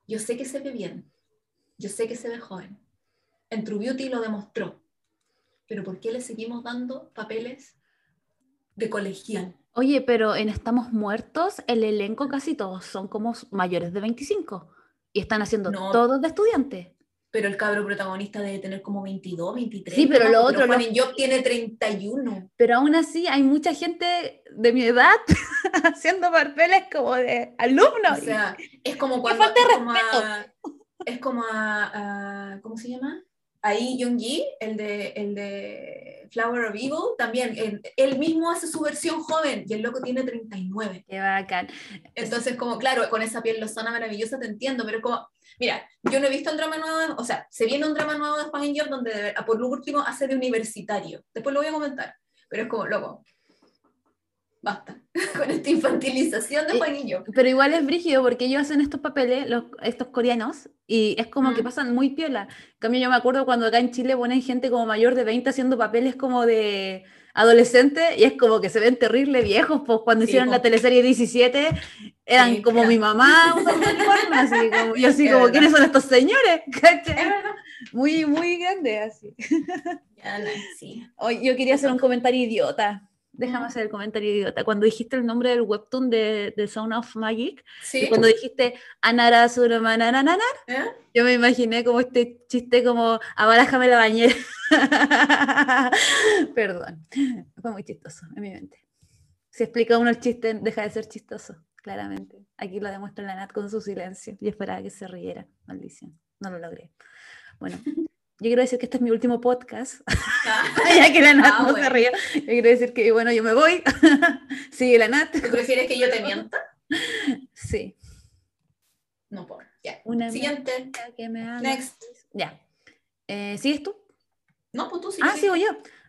yo sé que se ve bien, yo sé que se ve joven, en True Beauty lo demostró, pero ¿por qué le seguimos dando papeles de colegial? Oye, pero en Estamos Muertos, el elenco casi todos son como mayores de 25 y están haciendo todos de estudiantes pero el cabro protagonista debe tener como 22, 23. Sí, pero lo otro. Juan Job tiene 31. Pero aún así hay mucha gente de mi edad <laughs> haciendo papeles como de alumnos. O sea, es como cuando. Falta es como, a, es como a, ¿Cómo se llama? Ahí Young-Ji, el de, el de Flower of Evil, también, él, mismo hace su versión joven y el loco tiene 39. Qué bacán. Entonces, como, claro, con esa piel lozana maravillosa te entiendo, pero como, mira, yo no he visto un drama nuevo, o sea, se viene un drama nuevo de Juan Job donde por lo último hace de universitario. Después lo voy a comentar, pero es como, loco, basta <laughs> con esta infantilización de Juan Job. Pero igual es brígido porque ellos hacen estos papeles, los, estos coreanos, y es como que pasan muy piola. En cambio, yo me acuerdo cuando acá en Chile ponen gente como mayor de 20 haciendo papeles como de adolescente y es como que se ven terrible viejos, pues cuando hicieron la teleserie 17 eran como mi mamá así como, yo <laughs> así como, ¿quiénes son estos señores? <laughs> Muy, muy grande así. Hoy yo quería hacer un comentario idiota. Déjame hacer el comentario idiota. Cuando dijiste el nombre del webtoon de, de Sound of Magic, ¿Sí? cuando dijiste Anara Surumanananar, ¿Eh? yo me imaginé como este chiste como abarájame la bañera. <laughs> Perdón, fue muy chistoso en mi mente. Si explica uno el chiste, deja de ser chistoso, claramente. Aquí lo demuestra la Nat con su silencio. Y esperaba que se riera. Maldición. No lo logré. Bueno, <laughs> yo quiero decir que este es mi último podcast. <laughs> Ah. ya que la Nat ah, no se ríe. Yo quiero decir que, bueno, yo me voy. <laughs> Sigue la Nat. ¿Prefieres que yo te mienta? <laughs> Sí. No por. Ya. Una Siguiente. Que me Next. Ya. Eh, ¿Sigues tú? No, pues tú sí. Ah, sigo yo.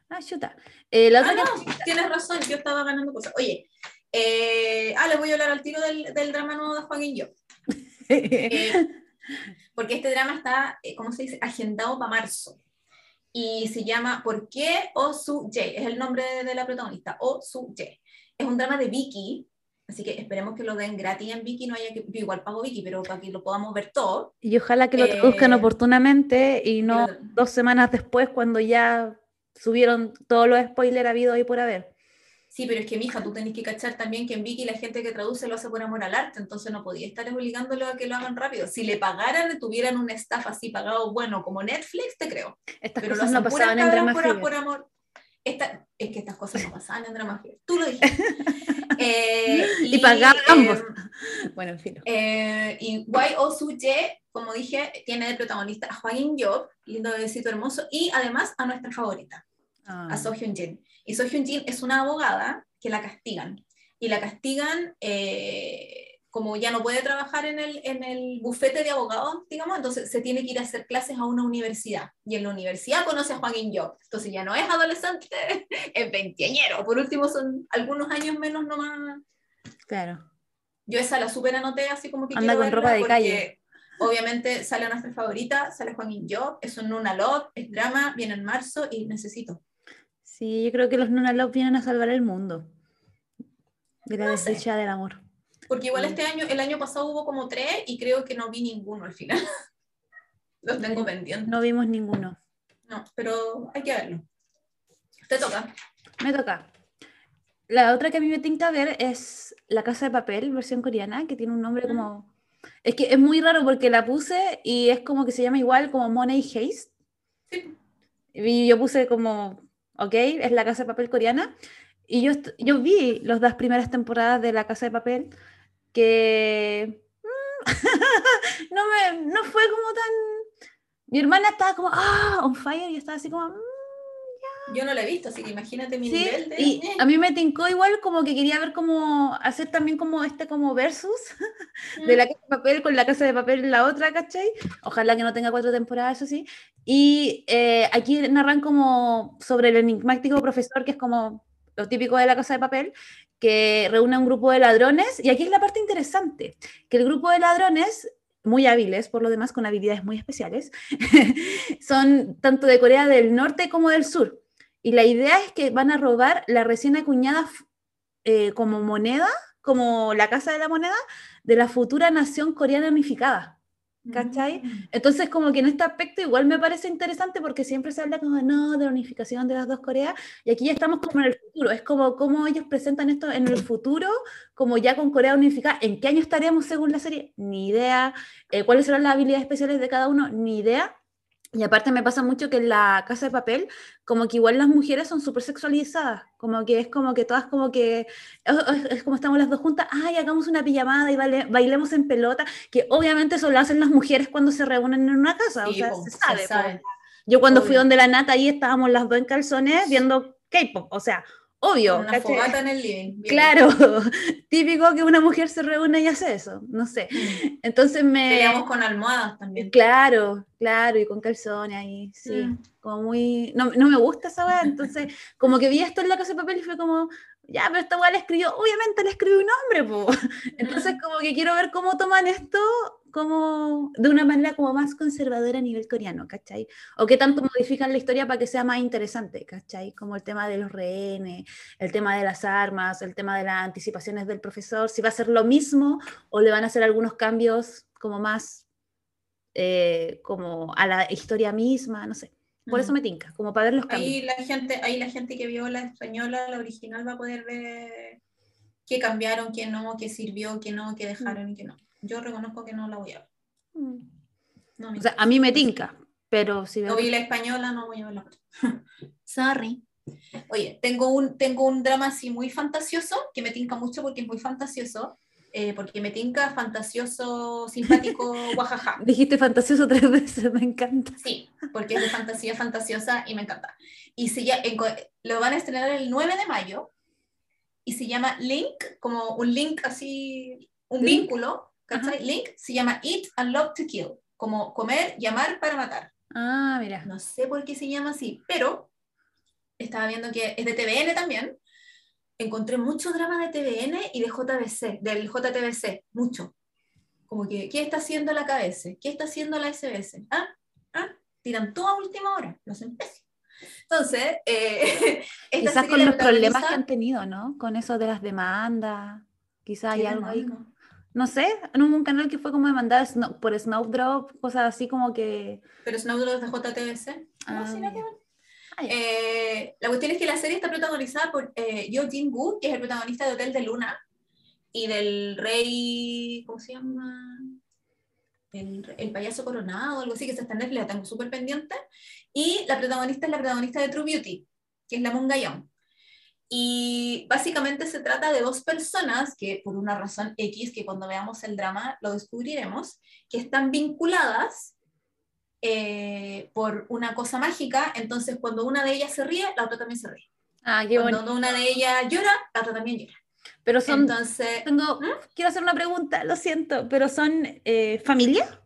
Ah, chuta. Eh, la ah, no, tienes razón, yo estaba ganando cosas. Oye, eh, ah, les voy a hablar al tiro del, del drama nuevo de Juan y yo. <laughs> porque este drama está, eh, ¿cómo se dice?, agendado para marzo. Y se llama ¿Por qué O Su Jae? Es el nombre de la protagonista, O Su Jae. Es un drama de Vicky, así que esperemos que lo den gratis en Vicky, no haya que, yo igual pago Vicky, pero para que lo podamos ver todo. Y ojalá que lo traduzcan eh, oportunamente y no dos semanas después cuando ya subieron todos los spoilers habido ahí por haber. Sí, pero es que, mija, tú tenés que cachar también que en Vicky la gente que traduce lo hace por amor al arte, entonces no podía estar obligándolo a que lo hagan rápido. Si le pagaran, tuvieran un staff así pagado bueno como Netflix, te creo. Estas pero cosas no pasaban en Drama por, por, amor. Esta, es que estas cosas no pasaban en Drama Tú lo dijiste. <laughs> eh, y, y pagaban ambos. bueno, en fin. Eh, y Y O Su como dije, tiene de protagonista a Hwang Job, lindo bebecito hermoso, y además a nuestra favorita, a ah. So Hyun Jin. Y So Hyun Jin es una abogada que la castigan. Y la castigan eh, como ya no puede trabajar en el, en el bufete de abogados, digamos, entonces se tiene que ir a hacer clases a una universidad. Y en la universidad conoce a Juan Job. Entonces ya no es adolescente, <laughs> es veinteañero. Por último, son algunos años menos nomás. Claro. Yo esa la super anoté así como que. Anda con ropa de calle. Obviamente sale nuestra favorita, sale Juan Job, es un Nuna Love, es drama, viene en marzo y necesito. Sí, yo creo que los Nuna Love vienen a salvar el mundo. De la desdicha del amor. Porque igual este año, el año pasado hubo como tres y creo que no vi ninguno al final. <laughs> Los tengo pendientes. No vimos ninguno. No, pero hay que verlo. Te toca. Me toca. La otra que a mí me tinta ver es La Casa de Papel, versión coreana, que tiene un nombre como... Es que es muy raro porque la puse y es como que se llama igual como Money Haste. Sí. Y yo puse como ¿ok? Es la Casa de Papel coreana. Y yo, yo vi las dos primeras temporadas de La Casa de Papel que mm, <laughs> no, me, no fue como tan... Mi hermana estaba como, ah, on fire, y estaba así como, mm, Yo no la he visto, así que imagínate mi Sí, nivel de... y a mí me tincó igual como que quería ver cómo hacer también como este como versus <laughs> de la casa de papel con la casa de papel la otra, ¿cachai? Ojalá que no tenga cuatro temporadas, eso sí. Y eh, aquí narran como sobre el enigmático profesor, que es como lo típico de la casa de papel, que reúne a un grupo de ladrones. Y aquí es la parte interesante, que el grupo de ladrones muy hábiles, por lo demás, con habilidades muy especiales, <laughs> son tanto de Corea del Norte como del Sur. Y la idea es que van a robar la recién acuñada eh, como moneda, como la casa de la moneda, de la futura nación coreana unificada. ¿Cachai? Mm. Entonces, como que en este aspecto igual me parece interesante porque siempre se habla como, no, de la unificación de las dos Coreas, y aquí ya estamos como en el futuro, es como cómo ellos presentan esto en el futuro, como ya con Corea unificada, ¿en qué año estaríamos según la serie? Ni idea, Eh, ¿cuáles serán las habilidades especiales de cada uno? Ni idea, y aparte me pasa mucho que en la casa de papel, como que igual las mujeres son súper sexualizadas, como que es como que todas como que, es, es- es como estamos las dos juntas, ay, hagamos una pijamada y baile- bailemos en pelota, que obviamente eso lo hacen las mujeres cuando se reúnen en una casa, o sea, po, se sabe. Yo cuando fui donde la Nata, ahí estábamos las dos en calzones viendo K-pop, o sea, obvio. Con una ¿cachai? fogata en el living. <laughs> bien. Claro, <laughs> típico que una mujer se reúne y hace eso, no sé. Mm. Entonces me... Peleamos con almohadas también. Claro, claro, y con calzones ahí, sí, Mm. como muy, no, no me gusta esa weá, entonces como que vi esto en la casa de papel y fue como, ya, pero esta weá la escribió, obviamente la escribió un hombre, po. <laughs> Entonces como que quiero ver cómo toman esto como de una manera como más conservadora a nivel coreano, ¿cachai? O qué tanto modifican la historia para que sea más interesante, ¿cachai? Como el tema de los rehenes, el tema de las armas, el tema de las anticipaciones del profesor, si va a ser lo mismo o le van a hacer algunos cambios como más eh, como a la historia misma, no sé. Por eso Mm. me tinca, como para ver los cambios. Ahí la gente, ahí la gente que vio la española, la original, va a poder ver qué cambiaron, qué no, qué sirvió, qué no, qué dejaron y qué no. Yo reconozco que no la voy a ver. Mm. No O sea, a mí me tinca, pero si No vi la española, no voy a ver la otra. <laughs> Sorry. Oye, tengo un, tengo un drama así muy fantasioso, que me tinca mucho porque es muy fantasioso, eh, porque me tinca fantasioso, simpático, <laughs> guajaja. Dijiste fantasioso tres veces, me encanta. Sí, porque es de fantasía fantasiosa y me encanta. Y se ya, en lo van a estrenar el 9 de mayo y se llama Link, como un link así, un Link. vínculo, ¿cachai? Link se llama Eat and Love to Kill, como comer y amar para matar. Ah, mira. No sé por qué se llama así, pero estaba viendo que es de TVN también. Encontré mucho drama de TVN y de JBC, del JTBC, mucho. Como que, ¿qué está haciendo la KBS? ¿Qué está haciendo la SBS? ¿Ah? ¿Ah? Tiran todo a última hora, los empecios. Entonces, eh, <laughs> Quizás con los problemas que han tenido, ¿no? Con eso de las demandas, quizás hay ¿Qué algo ahí. No sé, en un canal que fue como demandada Snow- por Snowdrop, cosas así como que... Pero Snowdrop de JTBC. No, Ah, sí, nada Eh, la cuestión es que la serie está protagonizada por eh, Yo Jin-woo, que es el protagonista de Hotel de Luna, y del rey, ¿cómo se llama? El, el payaso coronado, algo así, que se está en Netflix, la tengo súper pendiente. Y la protagonista es la protagonista de True Beauty, que es la Moon Ga-yeon. Y básicamente se trata de dos personas que, por una razón X, que cuando veamos el drama lo descubriremos, que están vinculadas eh, por una cosa mágica, entonces cuando una de ellas se ríe, la otra también se ríe. Ah, qué Cuando bonito. una de ellas llora, la otra también llora. Pero son... Entonces, Tengo, ¿Mm? quiero hacer una pregunta, lo siento, pero ¿son eh, familia?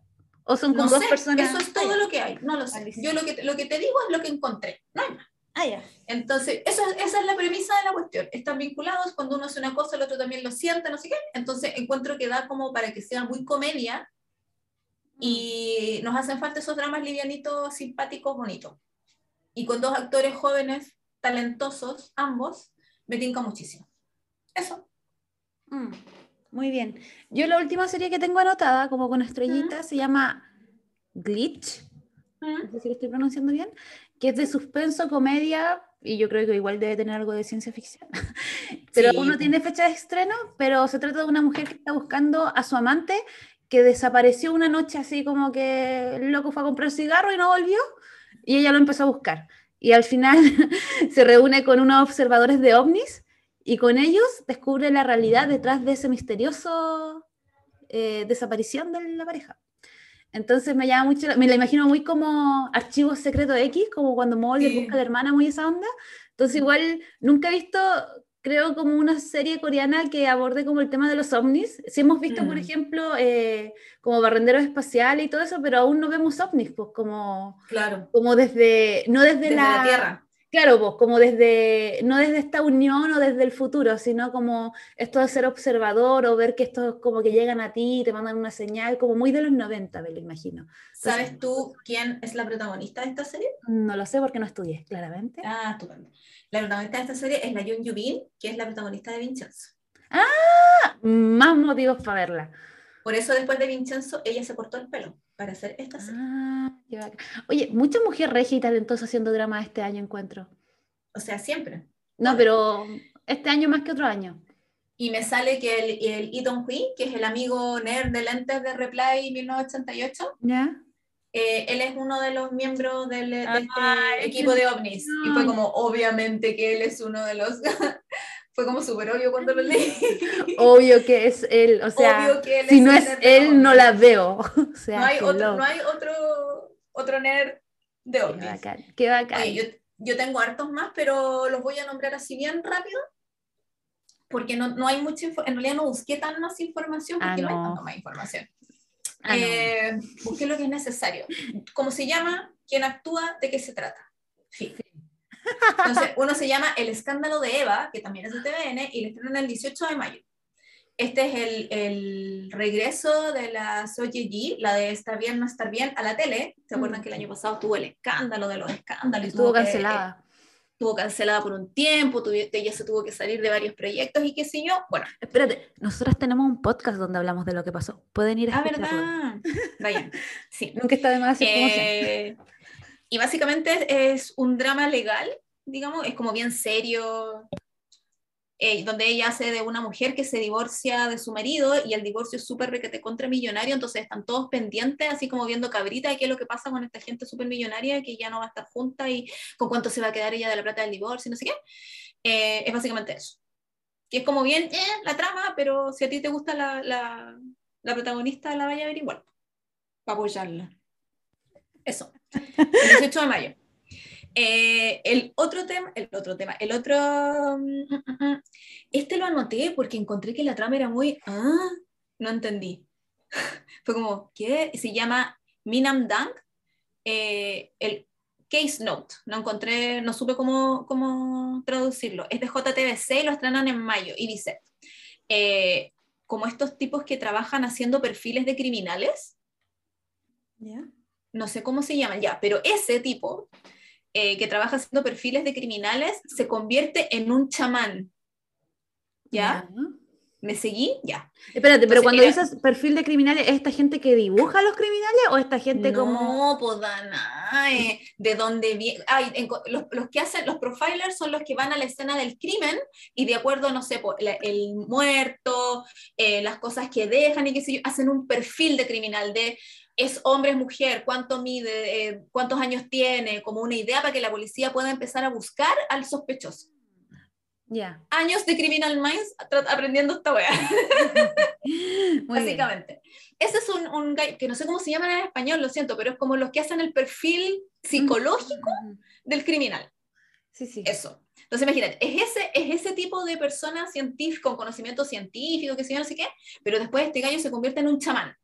¿O son no como dos sé, personas? eso es todo lo que hay, no lo sé. Yo lo que, lo que te digo es lo que encontré, no hay más. Ah, ya. Entonces, eso, esa es la premisa de la cuestión. Están vinculados, cuando uno hace una cosa, el otro también lo siente, no sé qué. Entonces, encuentro que da como para que sea muy comedia y nos hacen falta esos dramas livianitos, simpáticos, bonitos. Y con dos actores jóvenes, talentosos, ambos, me tinca muchísimo. Eso. Mm, Muy bien. Yo la última serie que tengo anotada, como con estrellita, se llama Glitch. Mm. no sé si lo estoy pronunciando bien, que es de suspenso, comedia, y yo creo que igual debe tener algo de ciencia ficción. <laughs> pero Sí, aún no po. tiene fecha de estreno, pero se trata de una mujer que está buscando a su amante que desapareció una noche así como que el loco fue a comprar cigarro y no volvió, y ella lo empezó a buscar. Y al final <laughs> se reúne con unos observadores de ovnis y con ellos descubre la realidad detrás de ese misterioso eh, desaparición de la pareja. Entonces me llama mucho, me la imagino muy como Archivos Secretos X, como cuando Mulder Sí. busca a la hermana, muy esa onda. Entonces igual nunca he visto, creo, como una serie coreana que aborde como el tema de los ovnis. Sí hemos visto, por Mm. ejemplo, eh, como barrenderos espaciales y todo eso, pero aún no vemos ovnis, pues como, Claro. como desde, no desde, Desde la, la Tierra. Claro, pues como desde, no desde esta unión o desde el futuro, sino como esto de ser observador o ver que estos como que llegan a ti y te mandan una señal, como muy de los 90, me lo imagino. ¿Sabes tú quién es la protagonista de esta serie? No lo sé porque no estudié, claramente. Ah, estupendo. La protagonista de esta serie es la Yoon Yubin, que es la protagonista de Vincenzo. Más motivos para verla. Por eso después de Vincenzo, ella se cortó el pelo para hacer esta serie. Ah. Oye, mucha mujer regia y haciendo drama este año encuentro. O sea, siempre. No, pero este año más que otro año. Y me sale que el, el Lee Dong-hui, que es el amigo nerd de lentes de Reply 1988, ¿Ya? eh, él es uno de los miembros del, de este Ay, equipo de ovnis. Y fue como, obviamente que él es uno de los... <laughs> fue como súper obvio cuando lo leí. <laughs> Obvio que es él, o sea, Obvio que él si es no es él, no la veo. <laughs> O sea, No hay, otro, no hay otro, otro nerd de Qué ovnis. bacán, qué bacán. Oye, yo, yo tengo hartos más, pero los voy a nombrar así bien rápido, porque no, no hay mucha info- en realidad no busqué tan más información, porque Ah, no. hay no. tanta más información. Ah. Eh, busqué lo que es necesario. ¿Cómo se llama? ¿Quién actúa? ¿De qué se trata? Fin. Entonces, uno se llama El escándalo de Eva, que también es de TVN, y le estrenan el 18 de mayo. Este es el, el regreso de la Soyeji, la de Estar bien, no estar bien, a la tele. ¿Se acuerdan Mm. que el año pasado tuvo el escándalo de los escándalos? Estuvo que- cancelada. estuvo cancelada por un tiempo, ella se tuvo que salir de varios proyectos y qué sé yo. Bueno, Espérate, nosotras tenemos un podcast donde hablamos de lo que pasó. Pueden ir a ah, escucharlo. ¿verdad? <laughs> Vayan, sí. Nunca está de más. Eh, y básicamente es un drama legal, digamos, es como bien serio, eh, donde ella hace de una mujer que se divorcia de su marido y el divorcio es súper requete contra millonario, entonces están todos pendientes, así como viendo cabrita qué es lo que pasa con esta gente súper millonaria que ya no va a estar junta y con cuánto se va a quedar ella de la plata del divorcio no sé qué. Eh, es básicamente eso. Que es como bien eh, la trama, pero si a ti te gusta la, la, la protagonista, la vaya a ver igual, para apoyarla. Eso. El 18 de mayo. Eh, el otro tema, el otro tema, el otro, mm, mm, mm, este lo anoté porque encontré que la trama era muy, ah, no entendí. <laughs> Fue como, ¿qué? Se llama Minam Dang, eh, el Case Note. No encontré, no supe cómo, cómo traducirlo. Es de JTBC y lo estrenan en mayo. Y dice, eh, como estos tipos que trabajan haciendo perfiles de criminales, no sé cómo se llaman ya, pero ese tipo eh, que trabaja haciendo perfiles de criminales se convierte en un chamán. ¿Ya? ¿Me seguí? Ya. Espérate, pero cuando era- dices perfil de criminales, ¿es esta gente que dibuja a los criminales o esta gente como... No, pues Dana, eh, de dónde viene. Ay, en los, los que hacen, los profilers son los que van a la escena del crimen y de acuerdo, no sé, la- el muerto, eh, las cosas que dejan y qué sé yo, hacen un perfil de criminal de es hombre, es mujer, cuánto mide, eh, cuántos años tiene, como una idea para que la policía pueda empezar a buscar al sospechoso. Ya. Años de Criminal Minds aprendiendo esta wea. <laughs> Muy bien. básicamente. Ese es un, un guy que no sé cómo se llaman en español, lo siento, pero es como los que hacen el perfil psicológico Ujú. del criminal. Sí, sí. Eso. Entonces, imagínate, es ese, es ese tipo de persona científica, con conocimiento científico, que sé yo, no sé qué, pero después este gallo se convierte en un chamán.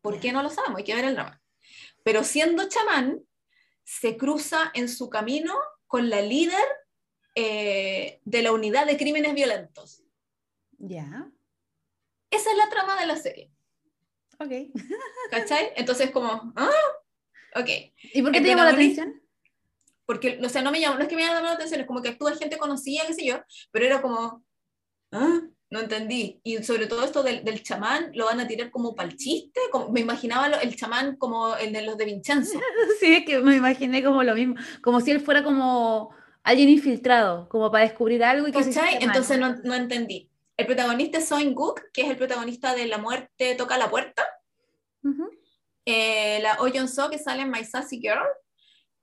¿Por qué no lo sabemos? Hay que ver el drama. Pero siendo chamán, se cruza en su camino con la líder eh, de la unidad de crímenes violentos. Ya. Esa es la trama de la serie. Ok. ¿Cachai? <laughs> Entonces, como, ¿ah? Ok. ¿Y por qué te llamó la atención? Porque, o sea, no me llamó, no es que me haya llamado la atención, es como que actúa gente conocida, qué sé yo, pero era como, ¿ah? No entendí. Y sobre todo esto del, del chamán, lo van a tirar como para el chiste. como- me imaginaba lo- el chamán como el de los de Vincenzo. <laughs> Sí, es que me imaginé como lo mismo, como si él fuera como alguien infiltrado, como para descubrir algo y que Entonces no, no entendí. El protagonista es Soin Guk, que es el protagonista de La muerte toca la puerta. Eh, la Oh So, que sale en My Sassy Girl,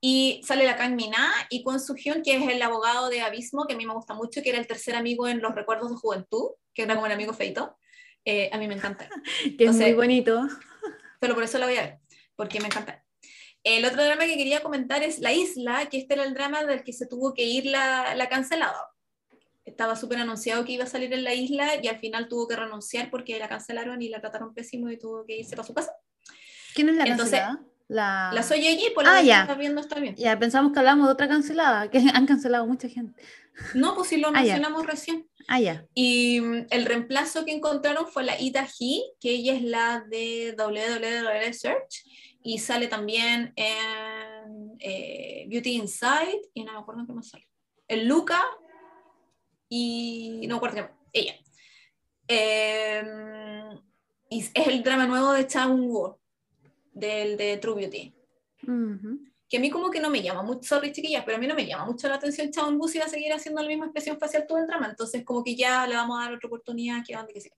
y sale la Kang Mina y Kwon Soo Hyun, que es el abogado de Abismo, que a mí me gusta mucho, que era el tercer amigo en Los Recuerdos de Juventud, que era como un amigo feito. Eh, a mí me encanta, <laughs> Que es muy Entonces- bonito. pero por eso la voy a ver. porque me encanta. El otro drama que quería comentar es La Isla, que este era el drama del que se tuvo que ir la, la cancelada. Estaba súper anunciado que iba a salir en la isla y al final tuvo que renunciar porque la cancelaron y la trataron pésimo y tuvo que irse para su casa. ¿Quién es la Entonces, cancelada? La... La soy allí, por la Ah, que ya. está viendo está bien. Ya, pensamos que hablábamos de otra cancelada, que <laughs> han cancelado mucha gente. No, pues sí lo Ah, ya. mencionamos recién. Ah, ya. Y mm, el reemplazo que encontraron fue la Ida He, que ella es la de WWW Search y sale también en eh, Beauty Inside y no me acuerdo qué más sale. En Luca y no me acuerdo qué más. Ella. Eh, y es el drama nuevo de Chaun Woo, del de True Beauty. Ujú. Que a mí como que no me llama mucho, sorry chiquillas, pero a mí no me llama mucho la atención Chaun Woo si va a seguir haciendo la misma expresión facial todo el drama, entonces como que ya le vamos a dar otra oportunidad que donde que sea.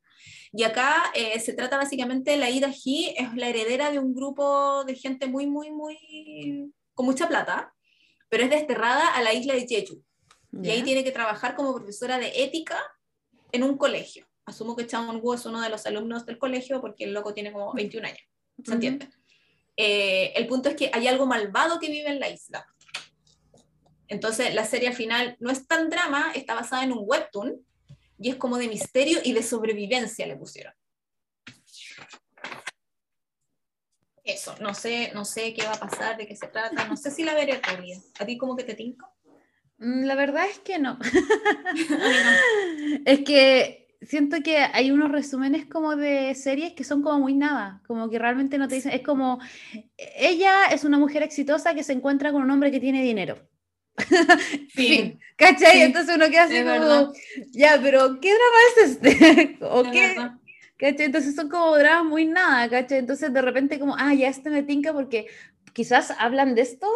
Y acá eh, se trata básicamente, la Ida He es la heredera de un grupo de gente muy, muy, muy, con mucha plata, pero es desterrada a la isla de Jeju. Y Ya. ahí tiene que trabajar como profesora de ética en un colegio. Asumo que Chaun Woo es uno de los alumnos del colegio porque el loco tiene como 21 años. ¿Se Ujú. entiende? Eh, el punto es que hay algo malvado que vive en la isla. Entonces, la serie al final no es tan drama, está basada en un webtoon y es como de misterio y de sobrevivencia le pusieron. Eso, no sé, no sé qué va a pasar, de qué se trata, no sé si la veré en realidad. ¿A ti como que te tinca? Mm, La verdad es que no. <laughs> No. Es que siento que hay unos resúmenes como de series que son como muy nada, como que realmente no te dicen, es como, ella es una mujer exitosa que se encuentra con un hombre que tiene dinero. <laughs> Fin. ¿Cachai? Sí, Entonces uno queda así es como, verdad. ya, pero ¿qué drama es este? <laughs> ¿O Es qué? verdad. ¿Cachai? Entonces son como dramas muy nada, ¿cachai? Entonces de repente como, ah, ya este me tinca porque quizás hablan de esto,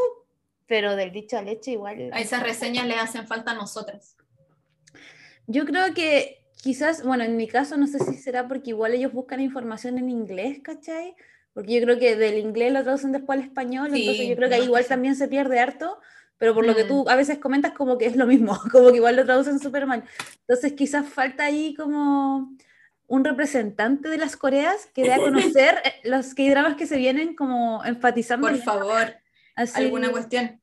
pero del dicho al hecho igual. A esas reseñas le hacen falta a nosotras. Yo creo que quizás, bueno, en mi caso no sé si será porque igual ellos buscan información en inglés, ¿cachai? Porque yo creo que del inglés lo traducen después al español, Sí, entonces yo creo que ahí igual también se pierde harto, pero por lo que Mm. tú a veces comentas como que es lo mismo, <laughs> como que igual lo traducen súper mal. Entonces quizás falta ahí como un representante de las Coreas que dé a conocer eh, los K-dramas que se vienen como enfatizando. Por favor, así- alguna cuestión.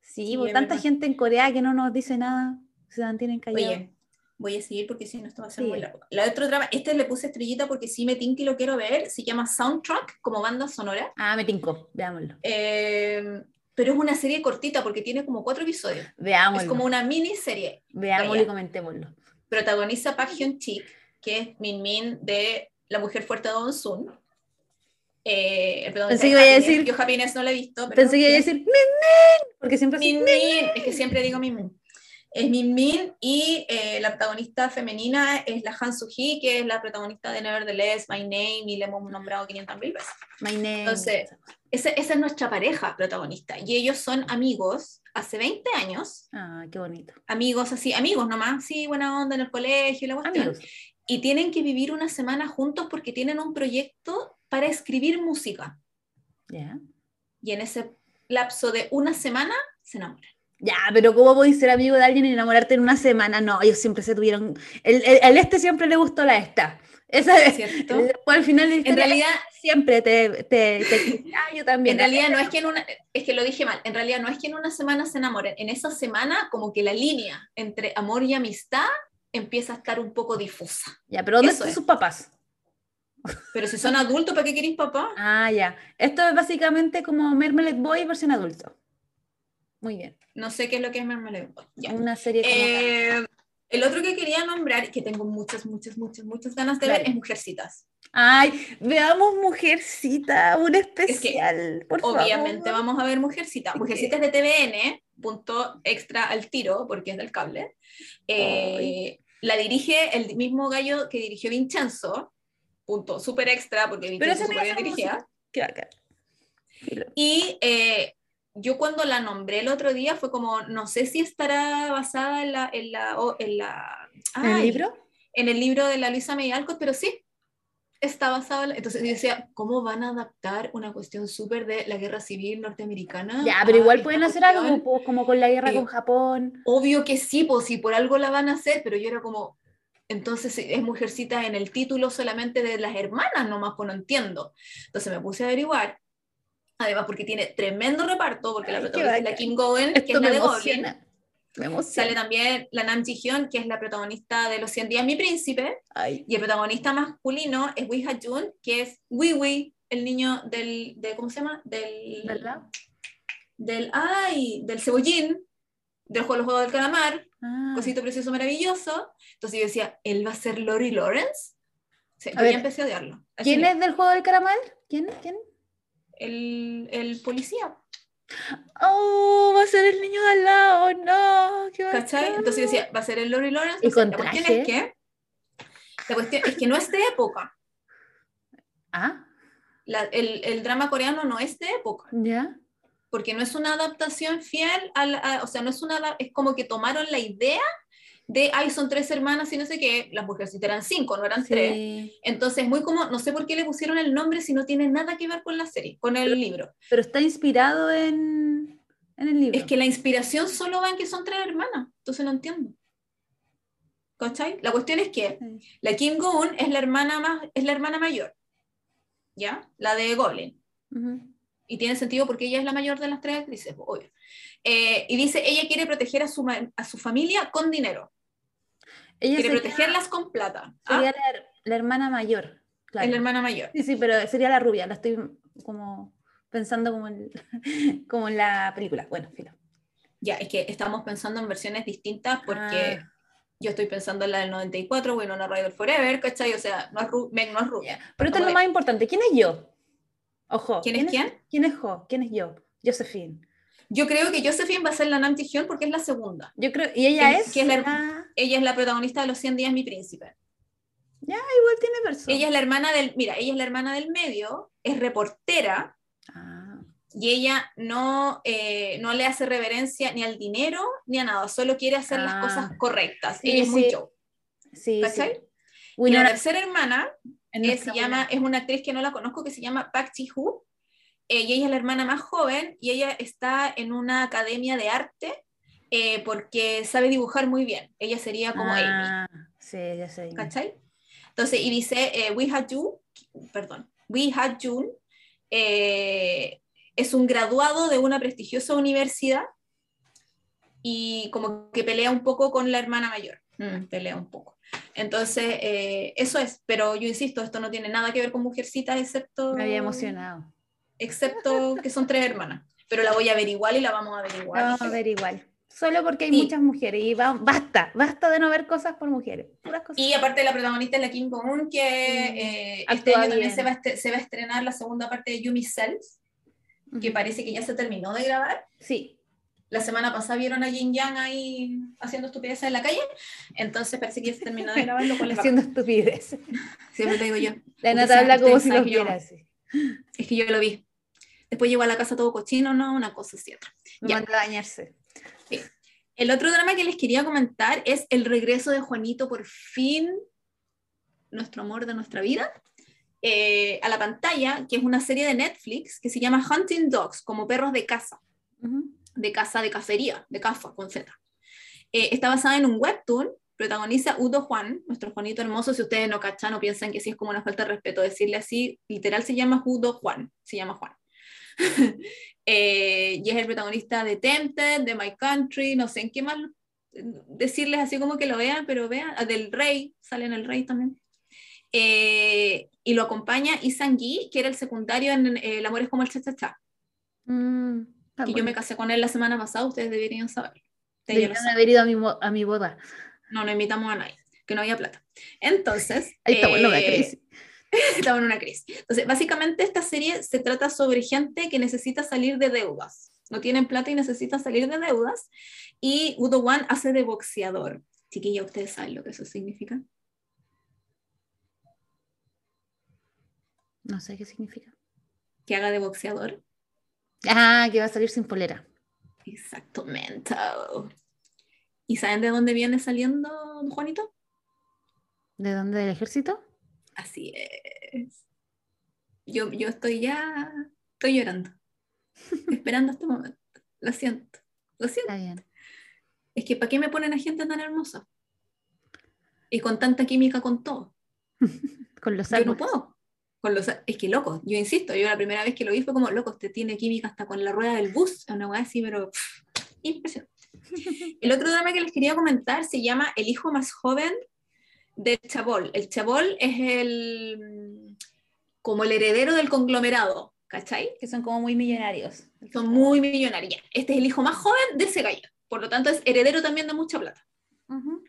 Sí, Sí, pues, es tanta verdad. gente en Corea que no nos dice nada, se mantienen callados. Oye, voy a seguir porque si no esto va a ser Sí. muy largo. La otro drama, este le puse estrellita porque sí me tinca y lo quiero ver, se llama Soundtrack, como banda sonora, Ah, me tincó, veámoslo. eh, pero es una serie cortita porque tiene como cuatro episodios. Veámoslo. Es como una miniserie. Veámoslo y comentémoslo. Protagoniza Park Hyun Chik, que es Min Min de La Mujer Fuerte de Don Sun. Eh, protagonista Pensé que iba a decir- Yo Happiness no la he visto. pero Pensé que iba a decir Min Min, porque siempre Min Min, es que siempre digo Min Min. Es Min Min y eh, la protagonista femenina es la Han Soo-hee, que es la protagonista de Nevertheless, My Name, y le hemos nombrado 500 mil veces. My name. Entonces, Ese- esa es nuestra pareja protagonista, y ellos son amigos hace 20 años, Ah, qué bonito. amigos así, amigos nomás, sí, buena onda en el colegio, y la cuestión, Amigos. y tienen que vivir una semana juntos porque tienen un proyecto para escribir música, Ya. y en ese lapso de una semana se enamoran. Ya, pero ¿cómo podéis ser amigo de alguien y enamorarte en una semana? No, ellos siempre se tuvieron. El, el- el este siempre le gustó la esta. Esa es. ¿Cierto? Después al final En realidad, siempre te. te, te- <laughs> ah, yo también. En realidad no es que en una, es que lo dije mal, en realidad no es que en una semana se enamoren, en esa semana como que la línea entre amor y amistad empieza a estar un poco difusa. Ya, pero ¿dónde Eso están es. sus papás? Pero si son adultos, ¿para qué queréis papá? Ah, ya. Esto es básicamente como Mermelade Boy versión adulto. Muy bien. No sé qué es lo que es Marmalade Boy. Ya. Una serie. Eh, el otro que quería nombrar, que tengo muchas, muchas, muchas, muchas ganas de ver, Dale. es Mujercitas. Ay, veamos Mujercita, un especial. por Obviamente favor. vamos a ver Mujercita. Mujercitas de TVN, punto extra al tiro, porque es del cable. Eh, la dirige el mismo gallo que dirigió Vincenzo, punto súper extra, porque Vincenzo súper bien música. Filo. Y eh, yo cuando la nombré el otro día fue como, no sé si estará basada en la... En, la, o- en, la, ¿En el ay, libro? En el libro de la Luisa May Alcott, pero sí, está basado en... Entonces yo decía, ¿cómo van a adaptar una cuestión súper de la guerra civil norteamericana? Ya, pero igual pueden hacer cuestión? algo po, como con la guerra Eh, con Japón. Obvio que sí, pues si por algo la van a hacer, pero yo era como, entonces es mujercita en el título solamente de las hermanas nomás, pues no entiendo. Entonces me puse a averiguar Además, porque tiene tremendo reparto, porque la Ay, protagonista es la. Kim Gowen, que es la de Goblin. emociona. Me emociona. Sale también la Nam Ji Hyun, que es la protagonista de Los 100 días mi príncipe. Ay, Y el protagonista masculino es Wee Ha Jun, que es Wee Wee, el niño del, de, ¿cómo se llama? Del, ¿verdad? del, ay, del cebollín, del juego, del juego del calamar, Ah. cosito precioso, maravilloso. Entonces yo decía, ¿él va a ser Lori Lawrence? Sí, yo ya empecé a odiarlo. Así ¿Quién es del juego del caramel? ¿Quién? ¿Quién? El, el policía, Oh, va a ser el niño de al lado, no. ¿Qué ¿cachai? Entonces decía, ¿va a ser el Lori Lawrence? ¿Y con la cuestión traje? es que, la cuestión es que no es de época. Ah, La- el, el drama coreano no es de época. ya. porque no es una adaptación fiel, a la- a- o sea, no es una, es como que tomaron la idea de, ay, son tres hermanas y no sé qué, las mujeres eran cinco, no eran tres. Sí. Entonces, muy como, no sé por qué le pusieron el nombre si no tiene nada que ver con la serie, con el libro. Pero está inspirado en, en el libro. Es que la inspiración solo va en que son tres hermanas, entonces no entiendo. ¿Cachai? La cuestión es que Sí. la Kim Goon es la hermana más, es la hermana mayor, ¿ya? La de Goblin. Ujú. y tiene sentido porque ella es la mayor de las tres actrices, obvio. Eh, y dice, ella quiere proteger a su, a su familia con dinero, Ella quiere protegerlas con plata. ¿ah? sería la, la hermana mayor. claro. Es la hermana mayor. Sí, sí, pero sería la rubia. La estoy como pensando como en, <laughs> como en la película. Bueno, filo. Ya, es que estamos pensando en versiones distintas porque Ah. yo estoy pensando en la del 94, bueno, una Rider Forever, ¿cachai? O sea, no es, ru- Meg no es rubia. Pero esto es lo más importante. ¿Quién es yo? Ojo. ¿Quién es quién? ¿Quién es Jo? ¿Quién es yo? Josephine. Yo creo que Josephine va a ser la Nam Ji-hyun porque es la segunda. Yo creo, y ella ¿Quién- es. quién es la- la- Ella es la protagonista de Los 100 días mi príncipe. Igual tiene persona. Ella es la hermana del, mira, ella es la hermana del medio, es reportera, Ah, y ella no, eh, no le hace reverencia ni al dinero ni a nada, solo quiere hacer las Ah. cosas correctas. Sí, ella es muy sí. show, sí, ¿cachai? sí. Y la tercera hermana eh, se llama, es una actriz que no la conozco que se llama Park Ji-hoo, eh, y ella es la hermana más joven y ella está en una academia de arte eh, porque sabe dibujar muy bien. Ella sería como Amy. Ah, Sí, ya sé. ¿cachai? Entonces, y dice, eh, We Had You, perdón, We Had Jun, eh, es un graduado de una prestigiosa universidad y como que pelea un poco con la hermana mayor, Mm, pelea un poco. Entonces, eh, eso es, pero yo insisto, esto no tiene nada que ver con Mujercitas, excepto, Me había emocionado. excepto que son tres hermanas, pero la voy a ver igual y la vamos a ver igual. La vamos a ver igual. Solo porque hay Sí. muchas mujeres y va- basta, basta de no ver cosas por mujeres. Puras cosas. Y aparte la protagonista es la Kim Jong-un, que eh, este año también se va, se va a estrenar la segunda parte de Yumi Cells, que Ujú. parece que ya se terminó de grabar. Sí, La semana pasada vieron a Jin Yang ahí haciendo estupideces en la calle, entonces parece que ya se terminó de grabar, lo cual es <laughs> haciendo estupideces. Siempre te digo yo. <laughs> La saben- habla como si lo que viera. Es que yo lo vi. Después llegó a la casa todo cochino, no, una cosa así otra. Me Ya. mandó a bañarse. El otro drama que les quería comentar es el regreso de Juanito, por fin, nuestro amor de nuestra vida, eh, a la pantalla, que es una serie de Netflix que se llama Hunting Dogs, como perros de casa, Ujú. de casa, de cacería, de caza, con Z. Eh, está basada en un webtoon, protagoniza Udo Juan, nuestro Juanito hermoso, si ustedes no cachan o piensan que sí es como una falta de respeto decirle así, literal se llama Udo Juan, se llama Juan. <laughs> Eh, y es el protagonista de Tempted, de My Country, no sé en qué más decirles así como que lo vean, pero vean, ah, del Rey, sale en el Rey también. Eh, y lo acompaña Isan Gi, que era el secundario en eh, El amor es como el cha-cha-cha, Mm, yo bueno. me casé con él la semana pasada, ustedes deberían lo Deberían haber ido a mi, a mi boda. No, no invitamos a nadie, que no había plata. Entonces, Ahí está, bueno, la eh, crisis. <laughs> estaba en una crisis. Entonces, básicamente esta serie se trata sobre gente que necesita salir de deudas. No tienen plata y necesitan salir de deudas. Y Udo Wan hace de boxeador. Chiquilla, ¿ustedes saben lo que eso significa? No sé qué significa. Que haga de boxeador. Ah, que va a salir sin polera. Exactamente. ¿Y saben de dónde viene saliendo Juanito? ¿De dónde? ¿Del ejército? Así es. Yo, yo estoy ya, estoy llorando, <laughs> esperando este momento. Lo siento, lo siento. Está bien. Es que ¿para qué me ponen a gente tan hermosa? Y con tanta química con todo. <laughs> Con los Yo no árboles. puedo. con los, es que loco, yo insisto, yo la primera vez que lo vi fue como, loco, usted tiene química hasta con la rueda del bus, una weá así, pero pff, impresionante. <laughs> El otro drama que les quería comentar se llama El hijo más joven del Chabol. El Chabol es el como el heredero del conglomerado, ¿cachai? Que son como muy millonarios. Son muy millonarios. Este es el hijo más joven de ese gallo, por lo tanto es heredero también de mucha plata. Ujú.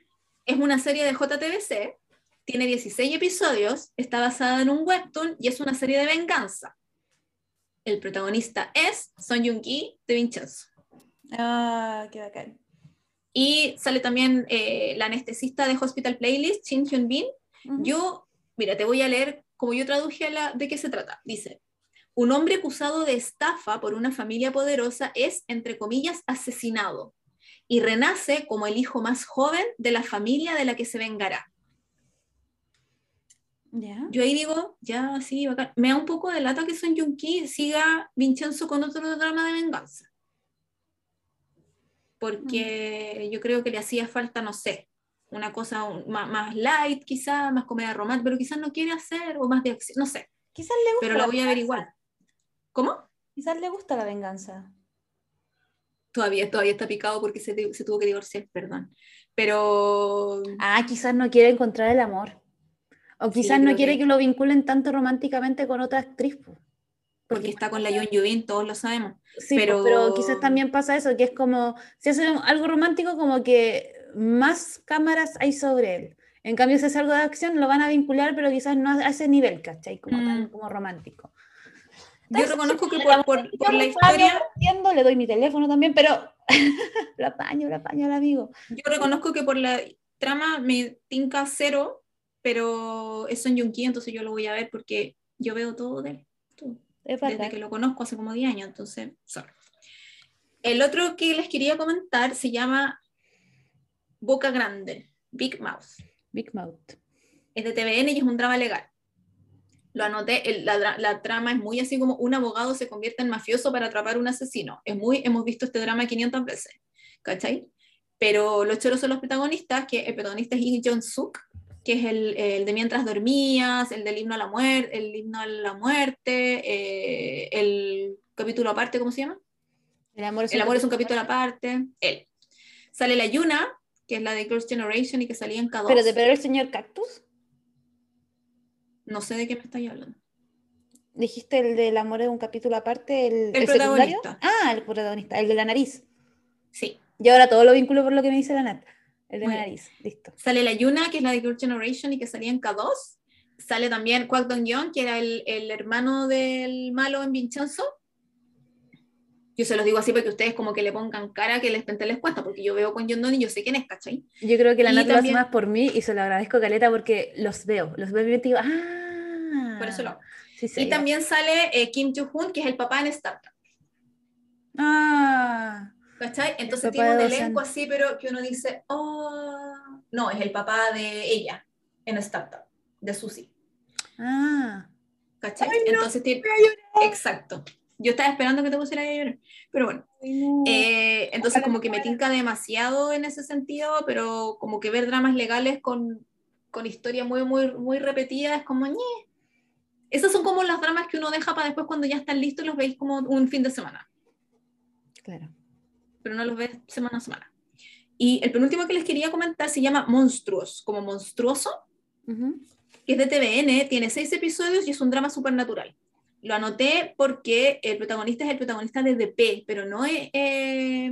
Es una serie de JTBC, tiene 16 episodios, está basada en un webtoon y es una serie de venganza. El protagonista es Son Joong-ki de Vincenzo. Ah, qué bacán. Y sale también eh, la anestesista de Hospital Playlist, Shin Hyun Bin. Yo, mira, te voy a leer como yo traduje la, de qué se trata. Dice, un hombre acusado de estafa por una familia poderosa es, entre comillas, asesinado y renace como el hijo más joven de la familia de la que se vengará. Yo ahí digo, ya, sí, bacán. Me da un poco de lata que Son Joong-ki siga Vincenzo con otro drama de venganza. Porque yo creo que le hacía falta, no sé, una cosa más, más light, quizá, más comedia romántica, pero quizás no quiere hacer, o más de acción, no sé, Quizás le gusta pero la la voy a igual. ¿Cómo? Quizás le gusta la venganza. Todavía, todavía está picado porque se, se tuvo que divorciar, perdón. Pero Ah, quizás no quiere encontrar el amor. O quizás no quiere que- que lo vinculen tanto románticamente con otra actriz. po. Porque está con la Yoon Yubin, todos lo sabemos. Sí, pero... pero- quizás también pasa eso, que es como, si hace algo romántico, como que más cámaras hay sobre él. En cambio, si hace algo de acción, lo van a vincular, pero quizás no a ese nivel, ¿cachai? Como, tan, Mm. como romántico. Yo reconozco que por, por- por la historia, entiendo, le doy mi teléfono también, pero <laughs> lo apaño, lo apaño al amigo. yo reconozco que por la trama me tinca cero, pero es Son Ki, entonces yo lo voy a ver porque yo veo todo de él, todo, Es desde que lo conozco hace como 10 años, entonces, sorry. El otro que les quería comentar se llama Boca Grande, Big Mouth. Big Mouth. es de TVN y es un drama legal. Lo anoté, el- la, la trama es muy así como un abogado se convierte en mafioso para atrapar a un asesino. Es muy, hemos visto este drama 500 veces, ¿cachai? Pero los choros son los protagonistas, que el protagonista es Lee Jong Suk, que es el, el de Mientras dormías, el del himno a la muerte, el himno a la muerte, eh, el capítulo aparte, ¿cómo se llama? El amor es El un amor es un capítulo aparte, él. Sale la Yuna, que es la de Girls' Generation y que salía en K2. Pero de pero el señor Cactus, No sé de qué me estáis hablando. dijiste el del amor es un capítulo aparte, el, El secundario? protagonista. Ah, el protagonista, el de la nariz. Sí. Y ahora todo lo vinculo por lo que me dice la Nat. El de bien. nariz, listo. Sale la Yuna, que es la de Girl Generation y que salía en K2. Sale también Kwak Dong Yeon, que era el, el hermano del malo en Vincenzo. Yo se los digo así porque ustedes como que le pongan cara que les pente les cuesta, porque yo veo con Yeon y yo sé quién es, ¿cachai? Yo creo que la Nat lo hace también- más por mí y se lo agradezco, Caleta, porque los veo. Los veo y digo, ah. Por eso lo hago. Sí, sí. Y también sale eh, Kim Joo-hoon, que es el papá en Startup, Ah. ¿Cachai? Entonces tiene un elenco así, pero que uno dice, oh, no, es el papá de ella en Startup, de Susie. Ah. ¿Cachai? Ay, no, Entonces tiene... Exacto. Yo estaba esperando que te pusiera a llorar. Pero bueno, no. eh, entonces como que me tinca demasiado en ese sentido, pero como que ver dramas legales con, con historias muy, muy, muy repetidas es como ñe. Esos son como los dramas que uno deja para después cuando ya están listos y los veis como un fin de semana, Claro. Pero no los ves semana a semana. Y el penúltimo que les quería comentar se llama Monstruos, como monstruoso, Ujú. que es de TVN, tiene seis episodios y es un drama supernatural. Lo anoté porque el protagonista es el protagonista de DP, pero no es eh,